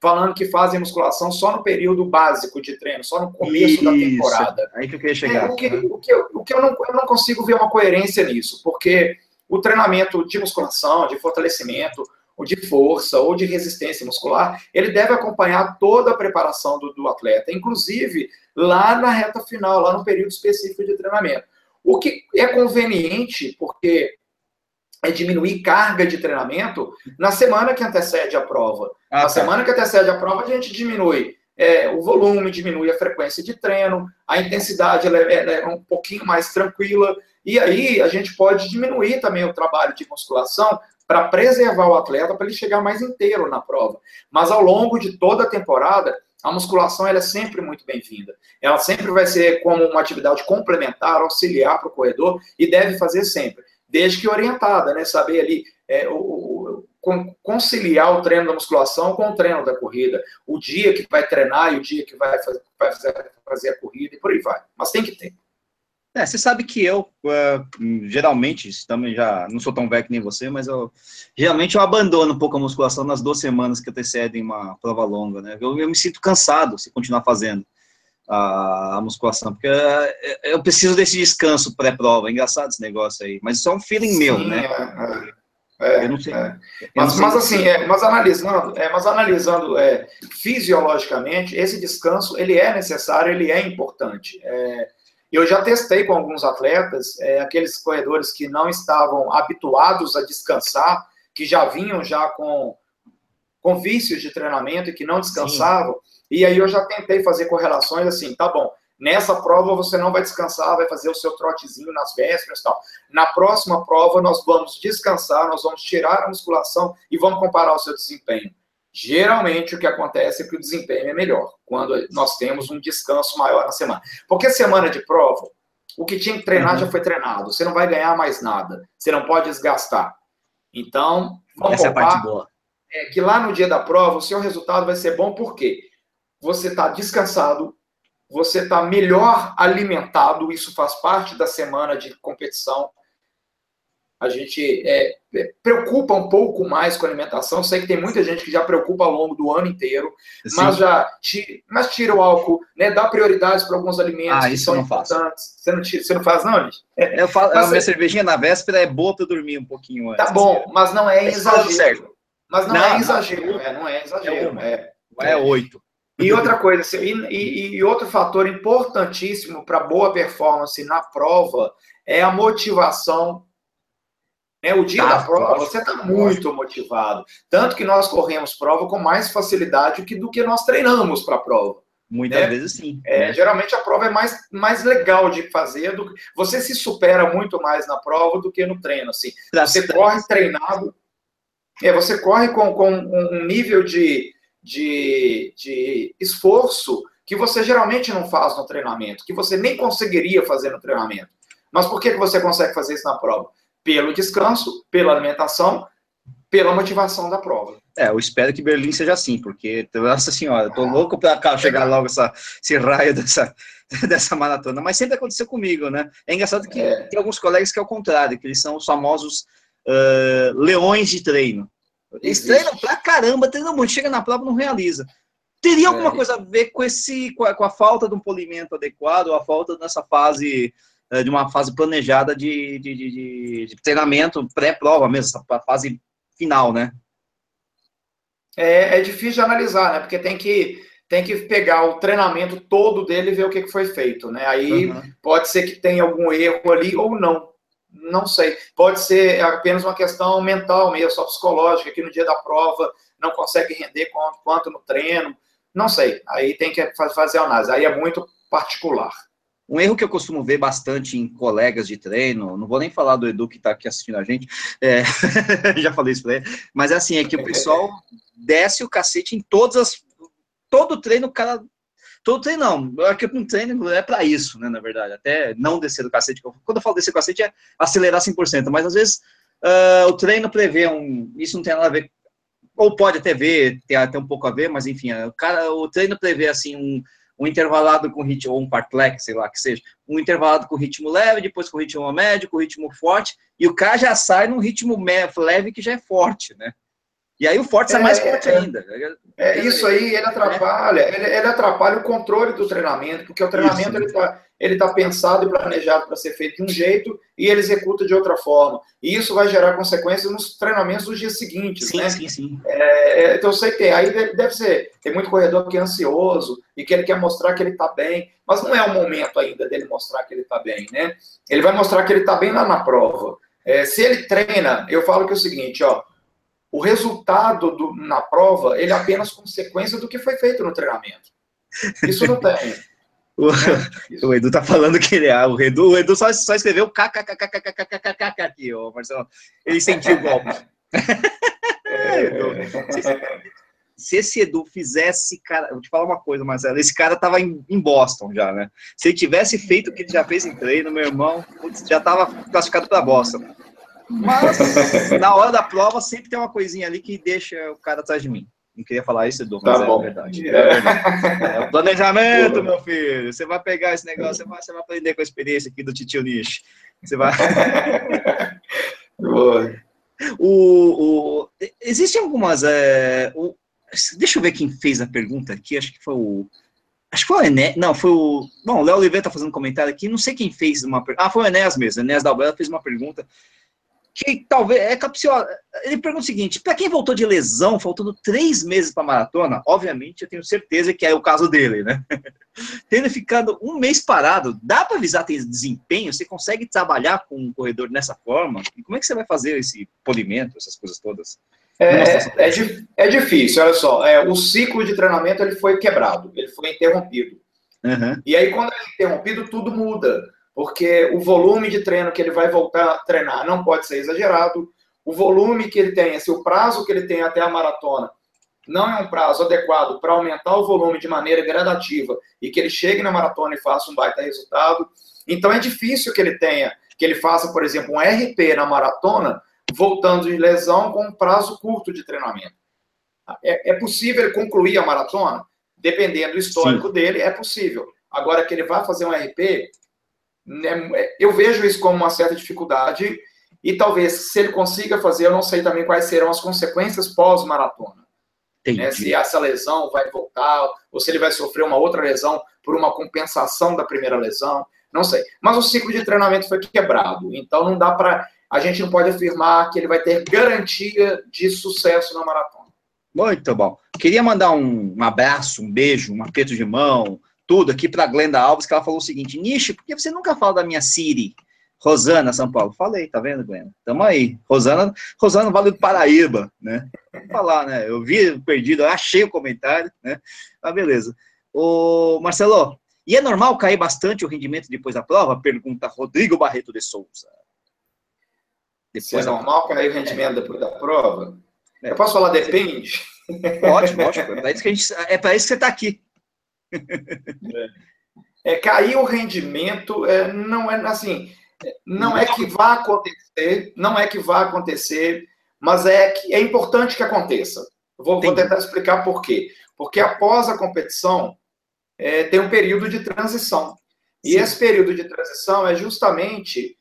falando que fazem musculação só no período básico de treino, só no começo Isso. da temporada. Aí que eu queria chegar. É, o que, né? o que, eu, o que eu, não, eu não consigo ver uma coerência nisso, porque o treinamento de musculação, de fortalecimento, ou de força, ou de resistência muscular, ele deve acompanhar toda a preparação do, do atleta, inclusive lá na reta final, lá no período específico de treinamento. O que é conveniente, porque é diminuir carga de treinamento na semana que antecede a prova. Ah, na tá. semana que antecede a prova, a gente diminui é, o volume, diminui a frequência de treino, a intensidade ela é, ela é, um pouquinho mais tranquila, e aí a gente pode diminuir também o trabalho de musculação para preservar o atleta, para ele chegar mais inteiro na prova. Mas ao longo de toda a temporada, a musculação ela é sempre muito bem-vinda. Ela sempre vai ser como uma atividade complementar, auxiliar para o corredor, e deve fazer sempre desde que orientada, né? Saber ali é, o, o, conciliar o treino da musculação com o treino da corrida, o dia que vai treinar e o dia que vai fazer, vai fazer a corrida e por aí vai. Mas tem que ter. É, você sabe que eu, uh, geralmente, também já não sou tão velho que nem você, mas eu geralmente eu abandono um pouco a musculação nas duas semanas que antecedem uma prova longa, né? Eu, eu me sinto cansado se continuar fazendo a, a musculação, porque é, eu preciso desse descanso pré-prova. É engraçado esse negócio aí, mas isso é um feeling Sim, meu, né? É, é, eu não sei. É. Mas, mas assim, é, mas analisando, é, mas analisando é, fisiologicamente, esse descanso ele é necessário, ele é importante. É, eu já testei com alguns atletas, é, aqueles corredores que não estavam habituados a descansar, que já vinham já com, com vícios de treinamento e que não descansavam. Sim. E aí eu já tentei fazer correlações assim, tá bom, nessa prova você não vai descansar, vai fazer o seu trotezinho nas vésperas e tal. Na próxima prova nós vamos descansar, nós vamos tirar a musculação e vamos comparar o seu desempenho. Geralmente o que acontece é que o desempenho é melhor quando nós temos um descanso maior na semana. Porque semana de prova, o que tinha que treinar uhum. já foi treinado. Você não vai ganhar mais nada. Você não pode desgastar. Então, vamos Essa é a parte boa. É que lá no dia da prova o seu resultado vai ser bom por quê? você está descansado, você está melhor alimentado, isso faz parte da semana de competição. A gente é, é, preocupa um pouco mais com a alimentação. Sei que tem muita gente que já preocupa ao longo do ano inteiro, Sim. mas já tira, mas tira o álcool, né? Dá prioridades para alguns alimentos ah, que são importantes. Você não, tira, você não faz, não, Liz? É, eu falo, mas, a minha cervejinha na véspera é boa para dormir um pouquinho antes. Tá bom, mas não é exagero. Mas não, não é exagero, não, é, não é exagero. É, é oito. E outra coisa, assim, e, e outro fator importantíssimo para boa performance na prova é a motivação. Né? O dia tá, da prova, você está muito motivado. Tanto que nós corremos prova com mais facilidade do que nós treinamos para a prova. Muitas né? vezes sim. É, geralmente a prova é mais, mais legal de fazer. Do, você se supera muito mais na prova do que no treino. Assim. Você corre treinado. É, você corre com, com um nível de, de, de esforço que você geralmente não faz no treinamento, que você nem conseguiria fazer no treinamento. Mas por que, que você consegue fazer isso na prova? Pelo descanso, pela alimentação, pela motivação da prova. É, eu espero que Berlim seja assim, porque, nossa senhora, eu tô louco para cá chegar logo essa, esse raio dessa, dessa maratona, mas sempre aconteceu comigo, né? É engraçado que é. tem alguns colegas que é o contrário, que eles são os famosos uh, leões de treino. Eles treinam pra caramba, treinam muito, chega na prova não realiza. Teria alguma é. coisa a ver com esse, com a, com a, falta de um polimento adequado, a falta dessa fase, de uma fase planejada de, de, de, de treinamento pré-prova mesmo, essa fase final, né? É, é difícil de analisar, né? Porque tem que, tem que pegar o treinamento todo dele e ver o que foi feito, né? Aí uhum. pode ser que tenha algum erro ali ou não. Não sei. Pode ser apenas uma questão mental mesmo, só psicológica, que no dia da prova não consegue render quanto, quanto no treino. Não sei. Aí tem que fazer a análise. Aí é muito particular. Um erro que eu costumo ver bastante em colegas de treino, não vou nem falar do Edu que está aqui assistindo a gente, é, já falei isso para ele, mas é assim, é que o pessoal desce o cacete em todas as. Todo treino, o cara Todo treino não, é que um treino é para isso, né, na verdade, até não descer do cacete. Quando eu falo descer do cacete é acelerar 100%, mas às vezes uh, o treino prevê um, isso não tem nada a ver, ou pode até ver, tem até um pouco a ver, mas enfim, o, cara, o treino prevê assim um, um intervalado com ritmo, ou um fartlek, sei lá, que seja, um intervalado com ritmo leve, depois com ritmo médio, com ritmo forte, e o cara já sai num ritmo leve que já é forte, né? E aí o forte sai mais forte é, ainda. É, isso aí, ele atrapalha, ele, ele, atrapalha o controle do treinamento, porque o treinamento ele está ele tá pensado e planejado para ser feito de um jeito e ele executa de outra forma. E isso vai gerar consequências nos treinamentos dos dias seguintes, sim, né? Sim, sim, é, então eu sei que aí deve ser, tem muito corredor que é ansioso e que ele quer mostrar que ele está bem, mas não é o momento ainda dele mostrar que ele está bem, né? Ele vai mostrar que ele está bem lá na prova. É, se ele treina, eu falo que é o seguinte, ó, o resultado do, na prova, ele é apenas consequência do que foi feito no treinamento. Isso não tem. O, o, Edu tá falando que ele é. O Edu, o Edu só, só escreveu kkkkkkkk aqui, ô Marcelo. Ele sentiu o golpe. se esse Edu fizesse, cara, vou te falar uma coisa, Marcelo, esse cara tava em, em, Boston já, né? Se ele tivesse feito o que ele já fez em treino, meu irmão, putz, já tava classificado para Boston. Mas na hora da prova sempre tem uma coisinha ali que deixa o cara atrás de mim. Não queria falar isso, Edu, mas tá é, bom. verdade. É. É o planejamento, meu filho. Você vai pegar esse negócio, você vai, você vai aprender com a experiência aqui do Titio Nish. Você vai. o, o, existem algumas. É, o, deixa eu ver quem fez a pergunta aqui. Acho que foi o. Acho que foi o Ené. Não, foi o. Bom, o Léo Oliveira tá fazendo comentário aqui. Não sei quem fez uma pergunta. Ah, foi o Enéas mesmo. O Enéas Dalbela fez uma pergunta que talvez é capciosa. Ele pergunta o seguinte: para quem voltou de lesão, faltando três meses para maratona, obviamente eu tenho certeza que é o caso dele, né? Tendo ficado um mês parado, dá para avisar tem desempenho? Você consegue trabalhar com um corredor dessa forma? E como é que você vai fazer esse polimento, essas coisas todas? É, é, é, difícil, olha só. É, o ciclo de treinamento ele foi quebrado, ele foi interrompido. Uhum. E aí, quando ele é interrompido, tudo muda porque o volume de treino que ele vai voltar a treinar não pode ser exagerado, o volume que ele tem, assim, o prazo que ele tem até a maratona, não é um prazo adequado para aumentar o volume de maneira gradativa e que ele chegue na maratona e faça um baita resultado. Então é difícil que ele tenha, que ele faça, por exemplo, um RP na maratona, voltando de lesão com um prazo curto de treinamento. É, é possível ele concluir a maratona? Dependendo do histórico Sim. dele, é possível. Agora que ele vai fazer um RP, eu vejo isso como uma certa dificuldade e talvez se ele consiga fazer, eu não sei também quais serão as consequências pós-maratona. Né, se essa lesão vai voltar, ou se ele vai sofrer uma outra lesão por uma compensação da primeira lesão, não sei. Mas o ciclo de treinamento foi quebrado, então não dá para. A gente não pode afirmar que ele vai ter garantia de sucesso na maratona. Muito bom. Queria mandar um, um abraço, um beijo, um aperto de mão, tudo aqui para Glenda Alves, que ela falou o seguinte: Nishi, por que você nunca fala da minha Siri? Rosana, São Paulo. Falei, tá vendo, Glenda? Tamo aí. Rosana, Rosana Vale do Paraíba, né? Vamos falar, né? Eu vi perdido, eu achei o comentário, né? Mas beleza. Ô, Marcelo, e é normal cair bastante o rendimento depois da prova? Pergunta Rodrigo Barreto de Souza. Depois Se é normal cair o rendimento depois da prova? É. Eu posso falar depende? Ótimo, ótimo. É para isso que, a gente, é para isso que você está aqui. É, cair o rendimento é, não é assim, não é que vá acontecer, não é que vá acontecer, mas é que é importante que aconteça. Vou, vou tentar explicar por quê. Porque após a competição é, tem um período de transição. E Sim. esse período de transição é justamente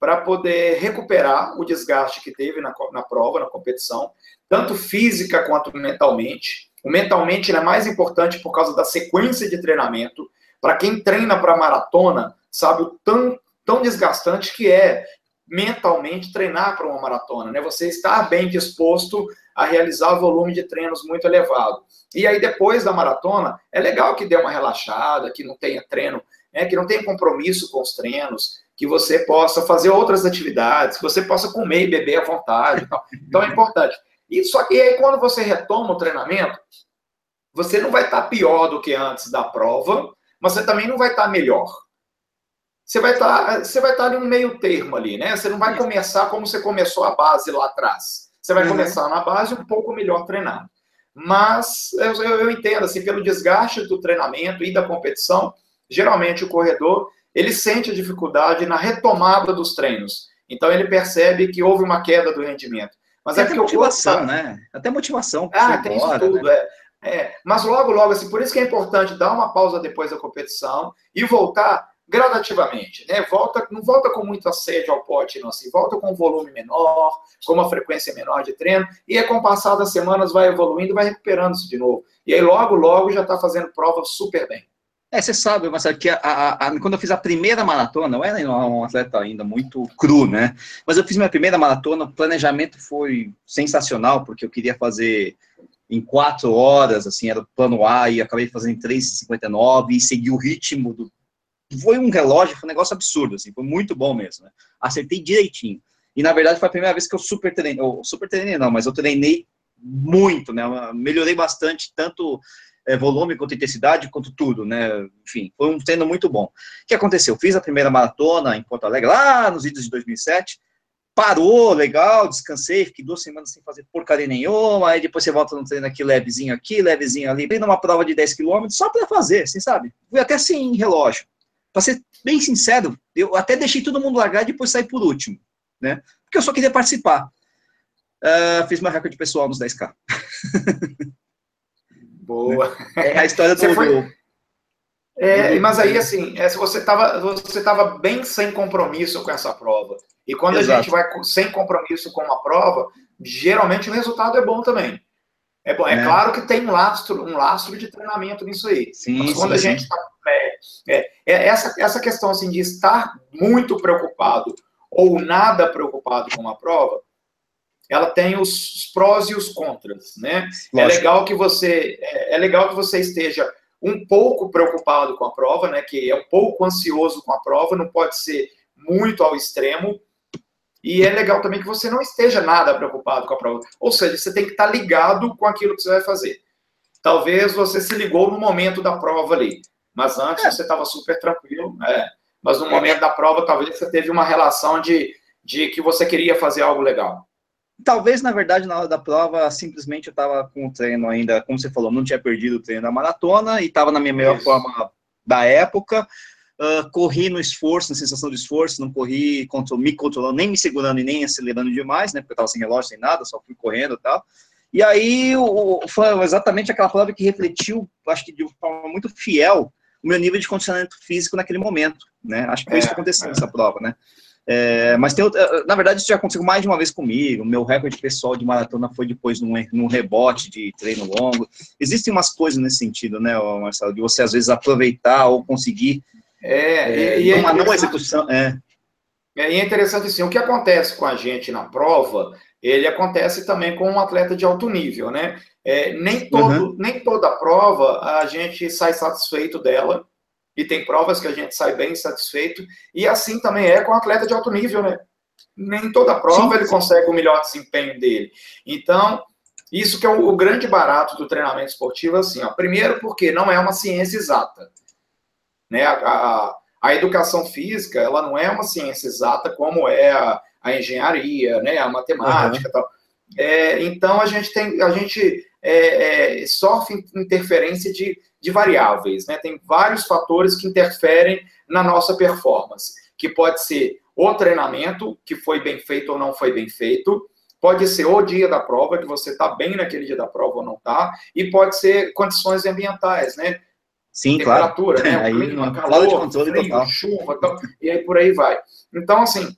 para poder recuperar o desgaste que teve na, na prova, na competição, tanto física quanto mentalmente. O mentalmente é mais importante por causa da sequência de treinamento. Para quem treina para maratona, sabe o tão, tão desgastante que é mentalmente treinar para uma maratona, né? Você estar bem disposto a realizar volume de treinos muito elevado. E aí depois da maratona, é legal que dê uma relaxada, que não tenha treino, né? que não tenha compromisso com os treinos, que você possa fazer outras atividades, que você possa comer e beber à vontade. Então é importante. E só que aí quando você retoma o treinamento, você não vai estar pior do que antes da prova, mas você também não vai estar melhor. Você vai estar, você vai estar em um meio termo ali, né? Você não vai começar como você começou a base lá atrás. Você vai uhum. começar na base um pouco melhor treinado. Mas eu, eu entendo, assim, pelo desgaste do treinamento e da competição, geralmente o corredor, ele sente a dificuldade na retomada dos treinos. Então ele percebe que houve uma queda do rendimento. Mas é até motivação, corpo... né? Até motivação. Ah, tem embora, isso tudo, né? é. é. Mas logo, logo, assim, por isso que é importante dar uma pausa depois da competição e voltar gradativamente, né? Volta, não volta com muito assédio ao pote, não, assim, volta com um volume menor, com uma frequência menor de treino, e aí, com o passar das semanas, vai evoluindo, vai recuperando-se de novo. E aí, logo, logo, já está fazendo prova super bem. É, você sabe, Marcelo, que a, a, a, quando eu fiz a primeira maratona, eu era um atleta ainda muito cru, né? Mas eu fiz minha primeira maratona, o planejamento foi sensacional, porque eu queria fazer em quatro horas, assim, era o plano A, e acabei fazendo em 3,59 e segui o ritmo do foi um relógio, foi um negócio absurdo, assim, foi muito bom mesmo, né? Acertei direitinho. E, na verdade, foi a primeira vez que eu super treinei, eu super treinei não, mas eu treinei muito, né? Melhorei bastante, tanto é, volume quanto intensidade, quanto tudo, né? Enfim, foi um treino muito bom. O que aconteceu? Fiz a primeira maratona em Porto Alegre, lá nos idos de 2007, parou, legal, descansei, fiquei duas semanas sem fazer porcaria nenhuma, aí depois você volta no treino aqui, levezinho aqui, levezinho ali, bem numa prova de 10 km, só para fazer, assim, sabe? Fui até sem relógio. Para ser bem sincero, eu até deixei todo mundo largar e depois sair por último, né? Porque eu só queria participar. Uh, fiz meu recorde pessoal nos 10K. Boa. É a história do... Foi... É, mas aí, assim, é, você estava você tava bem sem compromisso com essa prova, e quando Exato. a gente vai sem compromisso com uma prova, geralmente o resultado é bom também. É bom, é, é. claro que tem um lastro, um lastro de treinamento nisso aí. Sim, mas quando sim, a gente está é, é, é, essa, essa questão assim, de estar muito preocupado ou nada preocupado com uma prova, ela tem os prós e os contras, né? É legal que você é, é legal que você esteja um pouco preocupado com a prova, né? Que é um pouco ansioso com a prova, não pode ser muito ao extremo. E é legal também que você não esteja nada preocupado com a prova. Ou seja, você tem que estar ligado com aquilo que você vai fazer. Talvez você se ligou no momento da prova ali. Mas antes é. você estava super tranquilo, é. mas no momento da prova talvez você teve uma relação de, de que você queria fazer algo legal. Talvez, na verdade, na hora da prova, simplesmente eu estava com o treino ainda, como você falou, não tinha perdido o treino da maratona e estava na minha melhor Isso. forma da época. Uh, corri no esforço, na sensação de esforço, não corri control, me controlando, nem me segurando e nem acelerando demais, né? Porque eu estava sem relógio, sem nada, só fui correndo e tal. E aí o, foi exatamente aquela prova que refletiu, acho que de forma muito fiel, o meu nível de condicionamento físico naquele momento, né? Acho que foi é, isso que é, aconteceu é. nessa prova, né? É, mas tem, na verdade, isso já aconteceu mais de uma vez comigo. Meu recorde pessoal de maratona foi depois num, num rebote de treino longo. Existem umas coisas nesse sentido, né, Marcelo, de você às vezes aproveitar ou conseguir é, é, e, uma não execução. É. é. E é interessante assim, o que acontece com a gente na prova, ele acontece também com um atleta de alto nível, né? É, nem, todo, uhum. nem toda prova a gente sai satisfeito dela, e tem provas que a gente sai bem satisfeito, e assim também é com um atleta de alto nível, né? Nem toda prova sim, ele sim. consegue o melhor desempenho dele. Então, isso que é o, o grande barato do treinamento esportivo, assim, ó. Primeiro porque não é uma ciência exata. Né? A, a, a educação física, ela não é uma ciência exata como é a, a engenharia, né? A matemática uhum. tal. É, então, a gente tem... A gente é, é, sofre interferência de, de variáveis, né? Tem vários fatores que interferem na nossa performance, que pode ser o treinamento, que foi bem feito ou não foi bem feito, pode ser o dia da prova, que você está bem naquele dia da prova ou não está, e pode ser condições ambientais, né? Sim, Temperatura, claro. né? O clima, calor, frio, chuva, tal, e aí por aí vai. Então, assim,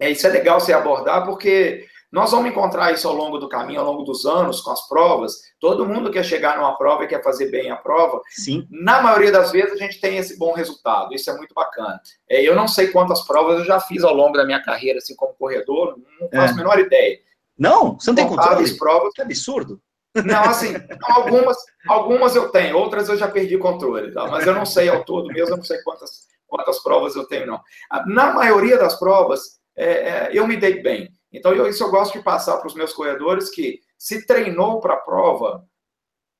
é, isso é legal você abordar, porque nós vamos encontrar isso ao longo do caminho, ao longo dos anos, com as provas. Todo mundo quer chegar numa prova e quer fazer bem a prova. Sim. Na maioria das vezes, a gente tem esse bom resultado. Isso é muito bacana. É, eu não sei quantas provas eu já fiz ao longo da minha carreira, assim, como corredor, não faço é. a menor ideia. Não? Você não tem controle? provas. Que absurdo. Não, assim, algumas, algumas eu tenho, outras eu já perdi controle, tá? mas eu não sei ao todo mesmo, eu não sei quantas, quantas provas eu tenho, não. Na maioria das provas, é, é, eu me dei bem. Então, eu, isso eu gosto de passar para os meus corredores, que se treinou para a prova,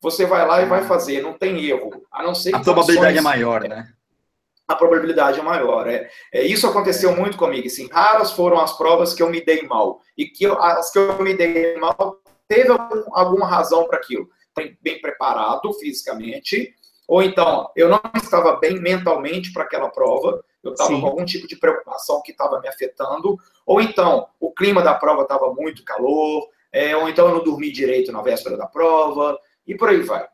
você vai lá e vai fazer, não tem erro. A não ser A probabilidade é maior, né? A probabilidade é maior. É, é isso aconteceu é. muito comigo. Assim, raras foram as provas que eu me dei mal. E que eu, as que eu me dei mal, teve algum, alguma razão para aquilo. Bem, bem preparado fisicamente, ou então eu não estava bem mentalmente para aquela prova, eu estava com algum tipo de preocupação que estava me afetando, ou então o clima da prova estava muito calor, é, ou então eu não dormi direito na véspera da prova, e por aí vai.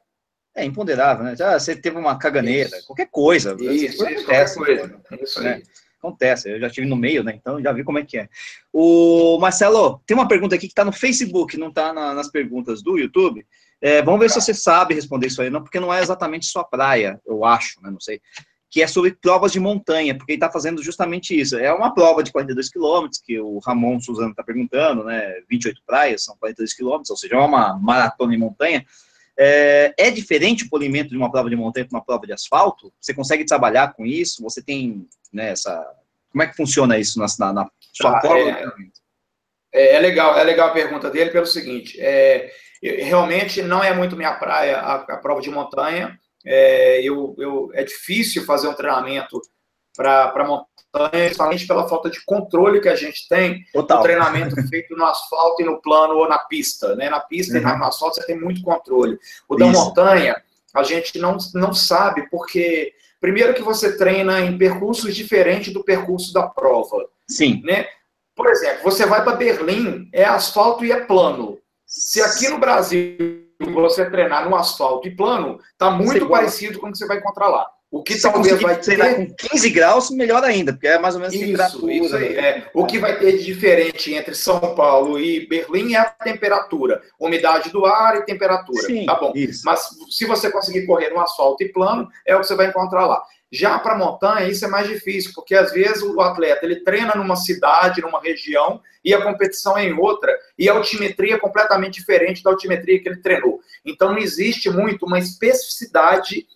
É imponderável, né? Já você teve uma caganeira, isso. qualquer coisa. Isso, isso acontece, qualquer coisa. Isso né? Acontece, eu já estive no meio, né? Então já vi como é que é. O Marcelo, tem uma pergunta aqui que está no Facebook, não está na, nas perguntas do YouTube. É, vamos ver se você sabe responder isso aí, não, porque não é exatamente sua praia, eu acho, né? Não sei. Que é sobre provas de montanha, porque ele está fazendo justamente isso. É uma prova de 42 quilômetros, que o Ramon Suzano está perguntando, né? 28 praias, são 42 quilômetros, ou seja, é uma maratona em montanha. É, é, diferente o polimento de uma prova de montanha para uma prova de asfalto? Você consegue trabalhar com isso? Você tem né, essa. Como é que funciona isso na, na sua ah, prova? É, é, é, legal, é legal a pergunta dele pelo seguinte: é, realmente não é muito minha praia a, a prova de montanha. É, eu, eu, é difícil fazer um treinamento para montanha principalmente pela falta de controle que a gente tem Total. no treinamento feito no asfalto e no plano ou na pista. Né? Na pista uhum. e no asfalto você tem muito controle. O da montanha, a gente não, não sabe, porque primeiro que você treina em percursos diferentes do percurso da prova. Sim. Né? Por exemplo, você vai para Berlim, é asfalto e é plano. Se aqui no Brasil você treinar no asfalto e plano, está muito parecido com o que você vai encontrar lá. O que Se talvez vai ter com 15 graus, melhor ainda, porque é mais ou menos isso, temperatura. Isso aí, é. O que vai ter de diferente entre São Paulo e Berlim é a temperatura, umidade do ar e temperatura. Sim, tá bom. Isso. Mas se você conseguir correr no asfalto e plano, é o que você vai encontrar lá. Já para montanha, isso é mais difícil, porque às vezes o atleta ele treina numa cidade, numa região, e a competição é em outra, e a altimetria é completamente diferente da altimetria que ele treinou. Então não existe muito uma especificidade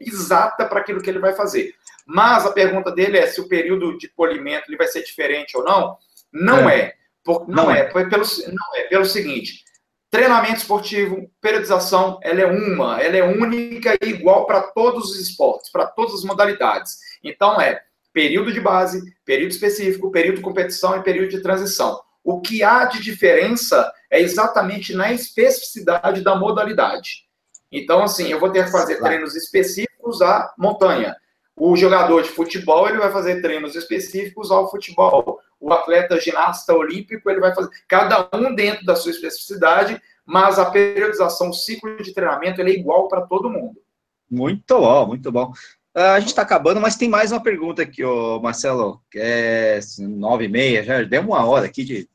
exata para aquilo que ele vai fazer. Mas a pergunta dele é se o período de polimento ele vai ser diferente ou não. Não é. é por, não, não é. é. Pelo, não é. Pelo seguinte, treinamento esportivo, periodização, ela é uma, ela é única e igual para todos os esportes, para todas as modalidades. Então é período de base, período específico, período de competição e período de transição. O que há de diferença é exatamente na especificidade da modalidade. Então, assim, eu vou ter que fazer treinos específicos à montanha. O jogador de futebol, ele vai fazer treinos específicos ao futebol. O atleta ginasta olímpico, ele vai fazer cada um dentro da sua especificidade, mas a periodização, o ciclo de treinamento, ele é igual para todo mundo. Muito bom, muito bom. Uh, a gente está acabando, mas tem mais uma pergunta aqui, ô Marcelo, que é nove e meia, já deu uma hora aqui de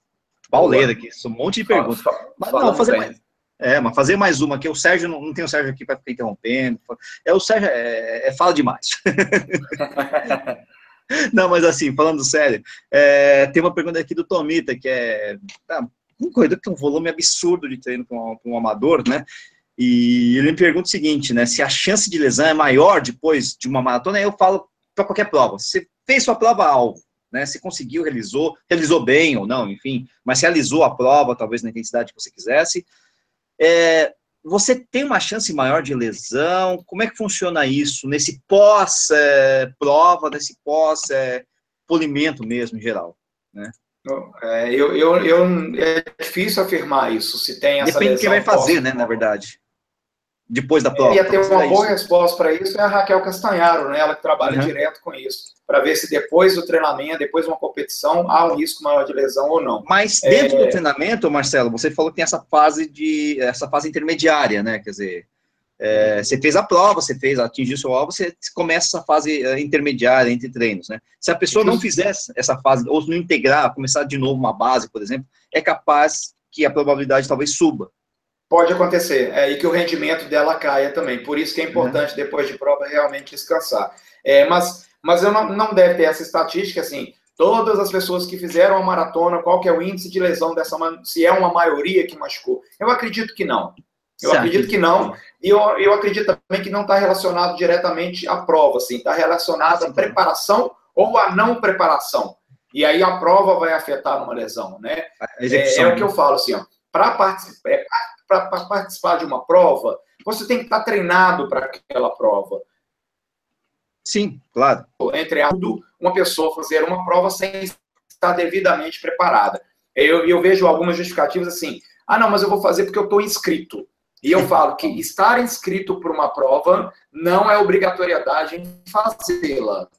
pauleira aqui, um monte de perguntas. Mas não, fazer mais, é, mas fazer mais uma, que o Sérgio, não, não tem o Sérgio aqui para ficar interrompendo. É, o Sérgio é, é fala demais. não, mas assim, falando sério, é, tem uma pergunta aqui do Tomita, que é tá, um corredor que tem um volume absurdo de treino para um, um, amador, né? E ele me pergunta o seguinte, né? Se a chance de lesão é maior depois de uma maratona, eu falo para qualquer prova. Você fez sua prova alvo, né? Se conseguiu, realizou, realizou bem ou não, enfim, mas realizou a prova, talvez na intensidade que você quisesse é, você tem uma chance maior de lesão? Como é que funciona isso nesse pós-prova, é, nesse pós-polimento é, mesmo, em geral? Né? É, eu, eu, eu, é difícil afirmar isso, se tem essa Depende do que vai fazer, né, na verdade depois da prova. Ia ter uma boa isso. resposta para isso é a Raquel Castanharo, né? Ela que trabalha uhum. direto com isso, para ver se depois do treinamento, depois de uma competição, há um risco maior de lesão ou não. Mas dentro é... do treinamento, Marcelo, você falou que tem essa fase de essa fase intermediária, né? Quer dizer, é, você fez a prova, você fez, atingiu seu alvo, você começa essa fase é, intermediária entre treinos, né? Se a pessoa não fizer essa fase, ou não integrar, começar de novo uma base, por exemplo, é capaz que a probabilidade talvez suba. Pode acontecer, é, e que o rendimento dela caia também. Por isso que é importante, uhum. depois de prova, realmente descansar. É, mas, mas eu não, não deve ter essa estatística, assim, todas as pessoas que fizeram a maratona, qual que é o índice de lesão dessa, se é uma maioria que machucou. Eu acredito que não. Eu certo. acredito que não. E eu, eu acredito também que não está relacionado diretamente à prova, assim, está relacionado à preparação ou à não preparação. E aí a prova vai afetar uma lesão, né? É, é, o que eu falo, assim, ó, para participar, é, para participar de uma prova, você tem que estar treinado para aquela prova. Sim, claro. Entre tudo, uma pessoa fazer uma prova sem estar devidamente preparada. Eu, eu vejo algumas justificativas assim: ah, não, mas eu vou fazer porque eu estou inscrito. E eu falo que estar inscrito para uma prova não é obrigatoriedade em fazê-la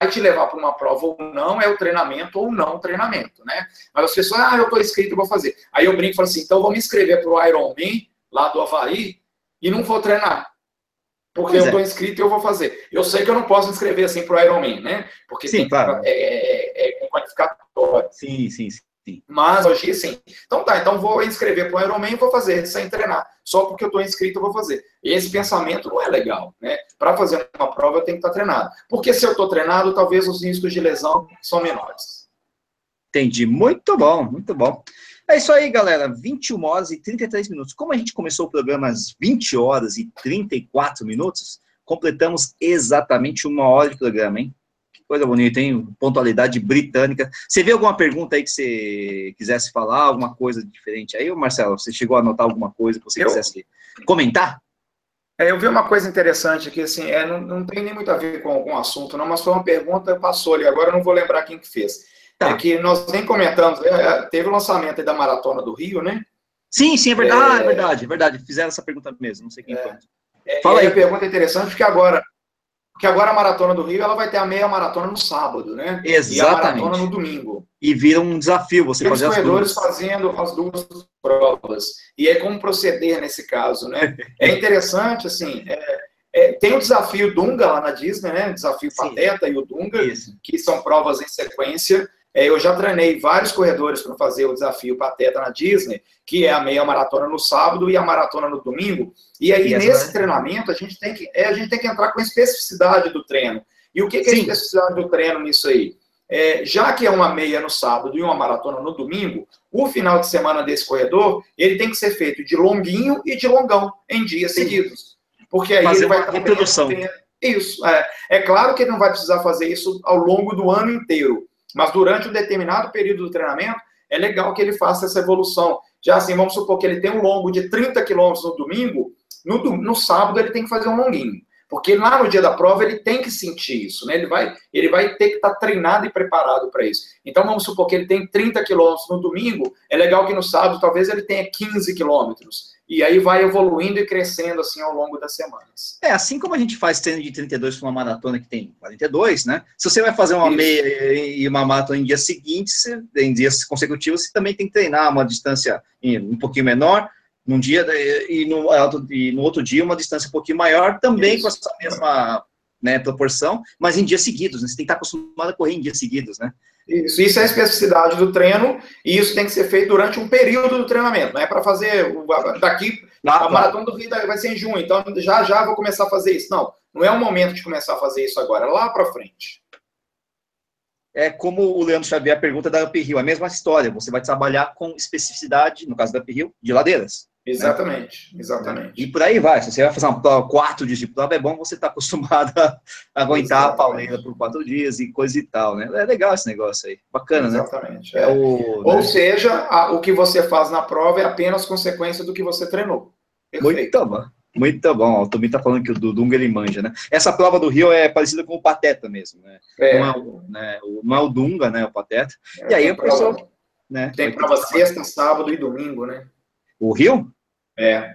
vai te levar para uma prova ou não é o treinamento ou não o treinamento, né? Mas as pessoas, ah, eu estou inscrito, vou fazer. Aí eu brinco e falo assim, então vou me inscrever para o Ironman, lá do Havaí, e não vou treinar. Porque eu estou é. inscrito e eu vou fazer. Eu sei que eu não posso me inscrever assim para o Ironman, né? Porque sim, claro. é, é, é, é qualificatório. Sim, sim, sim. Sim. Mas hoje, sim. Então tá, então vou inscrever para o Ironman e vou fazer sem treinar. Só porque eu estou inscrito eu vou fazer. Esse pensamento não é legal, né? Para fazer uma prova eu tenho que estar tá treinado. Porque se eu estou treinado, talvez os riscos de lesão são menores. Entendi. Muito bom, muito bom. É isso aí, galera. 21 horas e 33 minutos. Como a gente começou o programa às 20 horas e 34 minutos, completamos exatamente uma hora de programa, hein? Coisa bonita, hein? Pontualidade britânica. Você vê alguma pergunta aí que você quisesse falar, alguma coisa diferente aí, Marcelo? Você chegou a anotar alguma coisa que você eu, quisesse comentar? É, eu vi uma coisa interessante aqui, assim, é, não, não tem nem muito a ver com algum assunto, não, mas foi uma pergunta, passou ali, agora eu não vou lembrar quem que fez. Tá. É que nós nem comentamos, é, é teve o lançamento da Maratona do Rio, né? Sim, sim, é verdade, é, é verdade, é verdade. Fizeram essa pergunta mesmo, não sei quem é, foi. Fala aí. A pergunta é interessante, porque agora porque agora a Maratona do Rio ela vai ter a meia maratona no sábado, né? Exatamente. E a maratona no domingo. E vira um desafio você fazer as corredores fazendo as duas provas. E é como proceder nesse caso, né? É interessante, assim, é, é, tem o desafio Dunga lá na Disney, né? O desafio Sim. Pateta e o Dunga, Isso. que são provas em sequência. É, eu já treinei vários corredores para fazer o desafio Pateta na Disney, que é a meia maratona no sábado e a maratona no domingo. E aí, e nesse treinamento, a gente, tem que, é, a gente tem que entrar com a especificidade do treino. E o que, que é a especificidade do treino nisso aí? É, já que é uma meia no sábado e uma maratona no domingo, o final de semana desse corredor, ele tem que ser feito de longuinho e de longão, em dias Sim. seguidos. Porque aí fazer ele vai... Uma reprodução. Isso. É, é claro que ele não vai precisar fazer isso ao longo do ano inteiro, mas durante um determinado período do treinamento, é legal que ele faça essa evolução. Já assim, vamos supor que ele tem um longo de 30 quilômetros no domingo, no, no sábado ele tem que fazer um longuinho. Porque lá no dia da prova ele tem que sentir isso, né? Ele vai, ele vai ter que estar tá treinado e preparado para isso. Então vamos supor que ele tem 30 quilômetros no domingo, é legal que no sábado talvez ele tenha 15 quilômetros. E aí vai evoluindo e crescendo assim ao longo das semanas. É, assim como a gente faz treino de 32 para uma maratona que tem 42, né? Se você vai fazer uma Isso. meia e uma maratona em dias seguintes, em dias consecutivos, você também tem que treinar uma distância um pouquinho menor, num dia e no, e no outro dia uma distância um pouquinho maior, também Isso. com essa mesma né, proporção, mas em dias seguidos, né? Você tem que estar acostumado a correr em dias seguidos, né? Isso, isso é a especificidade do treino, e isso tem que ser feito durante um período do treinamento, não é para fazer daqui, ah, a maratona do Rio vai ser em junho, então já já vou começar a fazer isso. Não, não é o momento de começar a fazer isso agora, é lá para frente. É como o Leandro Xavier pergunta da Uphill, a mesma história, você vai trabalhar com especificidade, no caso da Uphill, de ladeiras. Exatamente, né? exatamente. E por aí vai. Se você vai fazer uma prova, quatro dias de prova, é bom você estar tá acostumado a aguentar exatamente. a pauleira por quatro dias e coisa e tal, né? É legal esse negócio aí. Bacana, exatamente, né? Exatamente. É. O, Ou né? seja, a, o que você faz na prova é apenas consequência do que você treinou. Perfeito. Muito bom. Muito bom. O Tomi tá falando que o Dunga ele manja, né? Essa prova do Rio é parecida com o Pateta mesmo, né? É. Não, é o, né? não é o Dunga, né? O Pateta. É, e aí o pessoal. Né? Tem prova sexta, sábado e domingo, né? O Rio? É.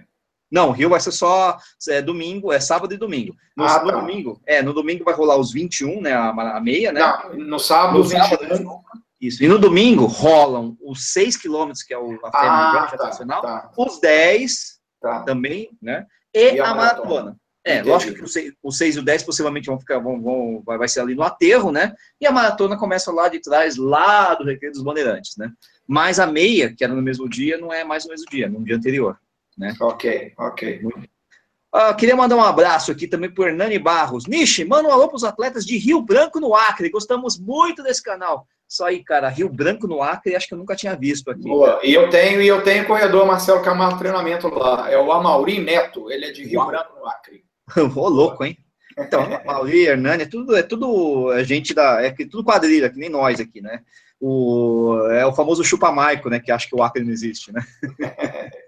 Não, o Rio vai ser só é, domingo, é sábado e domingo. No, ah, no tá. domingo, é, no domingo vai rolar os 21, né, a, a meia, né? Não, no sábado, no sábado 21. Isso. E no domingo rolam os 6 quilômetros, que é o, a Fêmea ah, tá, Nacional, tá. os 10 tá. também, né? E, e a, a maratona. maratona. É, Entendi. lógico que os 6, e o 10 possivelmente vão ficar, vão, vão, vai ser ali no aterro, né? E a maratona começa lá de trás, lá do Recreio dos Bandeirantes, né? Mas a meia, que era no mesmo dia, não é mais no mesmo dia, no dia anterior. Né? Ok, ok. Uh, queria mandar um abraço aqui também para o Hernani Barros. Nishi, manda um alô para os atletas de Rio Branco no Acre. Gostamos muito desse canal. Só aí, cara, Rio Branco no Acre, acho que eu nunca tinha visto aqui. Boa. E eu tenho, e eu tenho corredor Marcelo Camargo treinamento lá. É o Amauri Neto, ele é de Rio Uau. Branco no Acre. Ô, louco, hein? Então, Amauri, Hernani, é tudo, é tudo a gente da. É tudo quadrilha, que nem nós aqui, né? o, é o famoso chupa-maico, né? Que acha que o Acre não existe, né?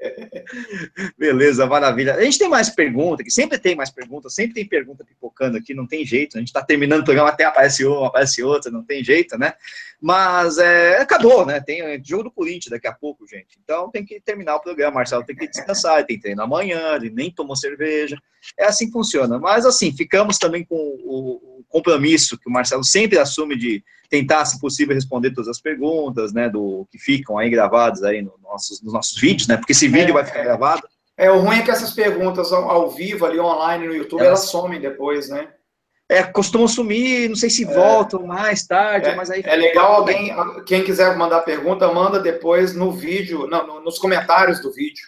Beleza, maravilha. A gente tem mais perguntas, que sempre tem mais perguntas, sempre tem pergunta pipocando aqui, não tem jeito. A gente está terminando o programa, até aparece uma, aparece outra, não tem jeito, né? Mas é, acabou, né? Tem é, jogo do Corinthians daqui a pouco, gente. Então tem que terminar o programa. Marcelo tem que descansar, tem treino amanhã, ele nem tomou cerveja. É assim que funciona. Mas assim, ficamos também com o, compromisso que o Marcelo sempre assume de tentar, se possível, responder todas as perguntas, né, do que ficam aí gravadas aí no nossos, nos nossos vídeos, né, porque esse vídeo é, vai ficar gravado. É, o ruim é que essas perguntas ao, ao vivo, ali online no YouTube, elas, elas somem depois, né? É, costumam sumir, não sei se é. voltam mais tarde, é, mas aí. É legal alguém, quem quiser mandar pergunta, manda depois no vídeo, não, nos comentários do vídeo.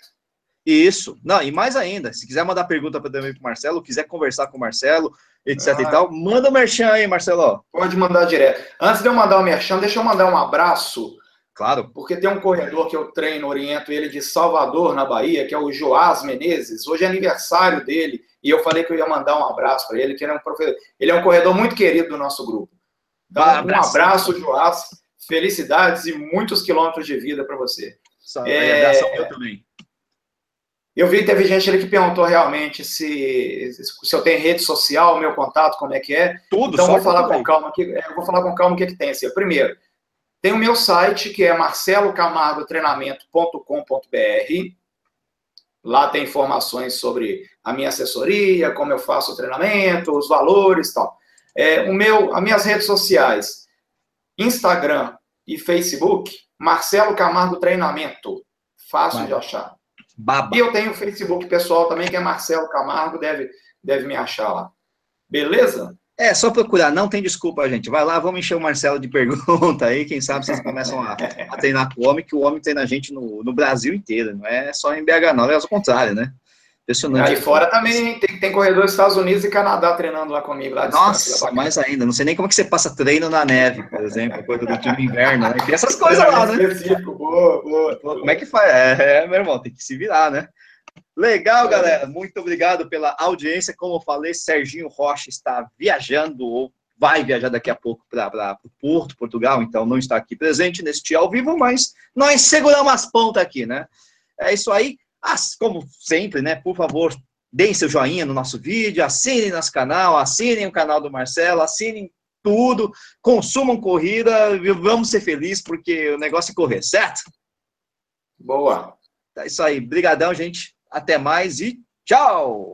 Isso. Não, e mais ainda, se quiser mandar pergunta para também para o Marcelo, quiser conversar com o Marcelo, etc ah. e tal, manda o um merchan aí, Marcelo. Pode mandar direto. Antes de eu mandar o merchan, deixa eu mandar um abraço. Claro. Porque tem um corredor que eu treino, oriento ele de Salvador, na Bahia, que é o Joás Menezes. Hoje é aniversário dele. E eu falei que eu ia mandar um abraço para ele, que ele é um professor. Ele é um corredor muito querido do nosso grupo. Então, um abraço, um abraço Joás. Felicidades e muitos quilômetros de vida para você. Só, é... abraço eu também. Eu vi que teve gente ali que perguntou realmente se, se eu tenho rede social, meu contato, como é que é. Tudo, Então, vou falar com calma aqui. É, vou falar com calma o que, que tem. Assim, primeiro, tem o meu site, que é marcelocamargotreinamento.com.br. Lá tem informações sobre a minha assessoria, como eu faço o treinamento, os valores e tal. É, o meu, as minhas redes sociais, Instagram e Facebook, Marcelo Camargo Treinamento. Fácil Vai. de achar. Baba. E eu tenho o Facebook pessoal também, que é Marcelo Camargo, deve, deve me achar lá. Beleza? É, só procurar, não tem desculpa, gente. Vai lá, vamos encher o Marcelo de pergunta aí, quem sabe vocês começam a, a treinar com o homem, que o homem treina a gente no, no Brasil inteiro, não é só em BH, não, é ao contrário, né? Impressionante. Aí fora também tem, tem corredor dos Estados Unidos e Canadá treinando lá comigo. Lá Nossa, mais ainda. Não sei nem como que você passa treino na neve, por exemplo, coisa do time inverno, né? Tem essas coisas lá, né? Boa, boa, boa. Como é que faz? É, é, meu irmão, tem que se virar, né? Legal, galera. Muito obrigado pela audiência. Como eu falei, Serginho Rocha está viajando ou vai viajar daqui a pouco para Porto, Portugal, então não está aqui presente neste ao vivo, mas nós seguramos as pontas aqui, né? É isso aí. Como sempre, né? Por favor, deem seu joinha no nosso vídeo, assinem nosso canal, assinem o canal do Marcelo, assinem tudo, consumam corrida, vamos ser felizes, porque o negócio é correr, certo? Boa. É isso aí. Brigadão, gente. Até mais e tchau!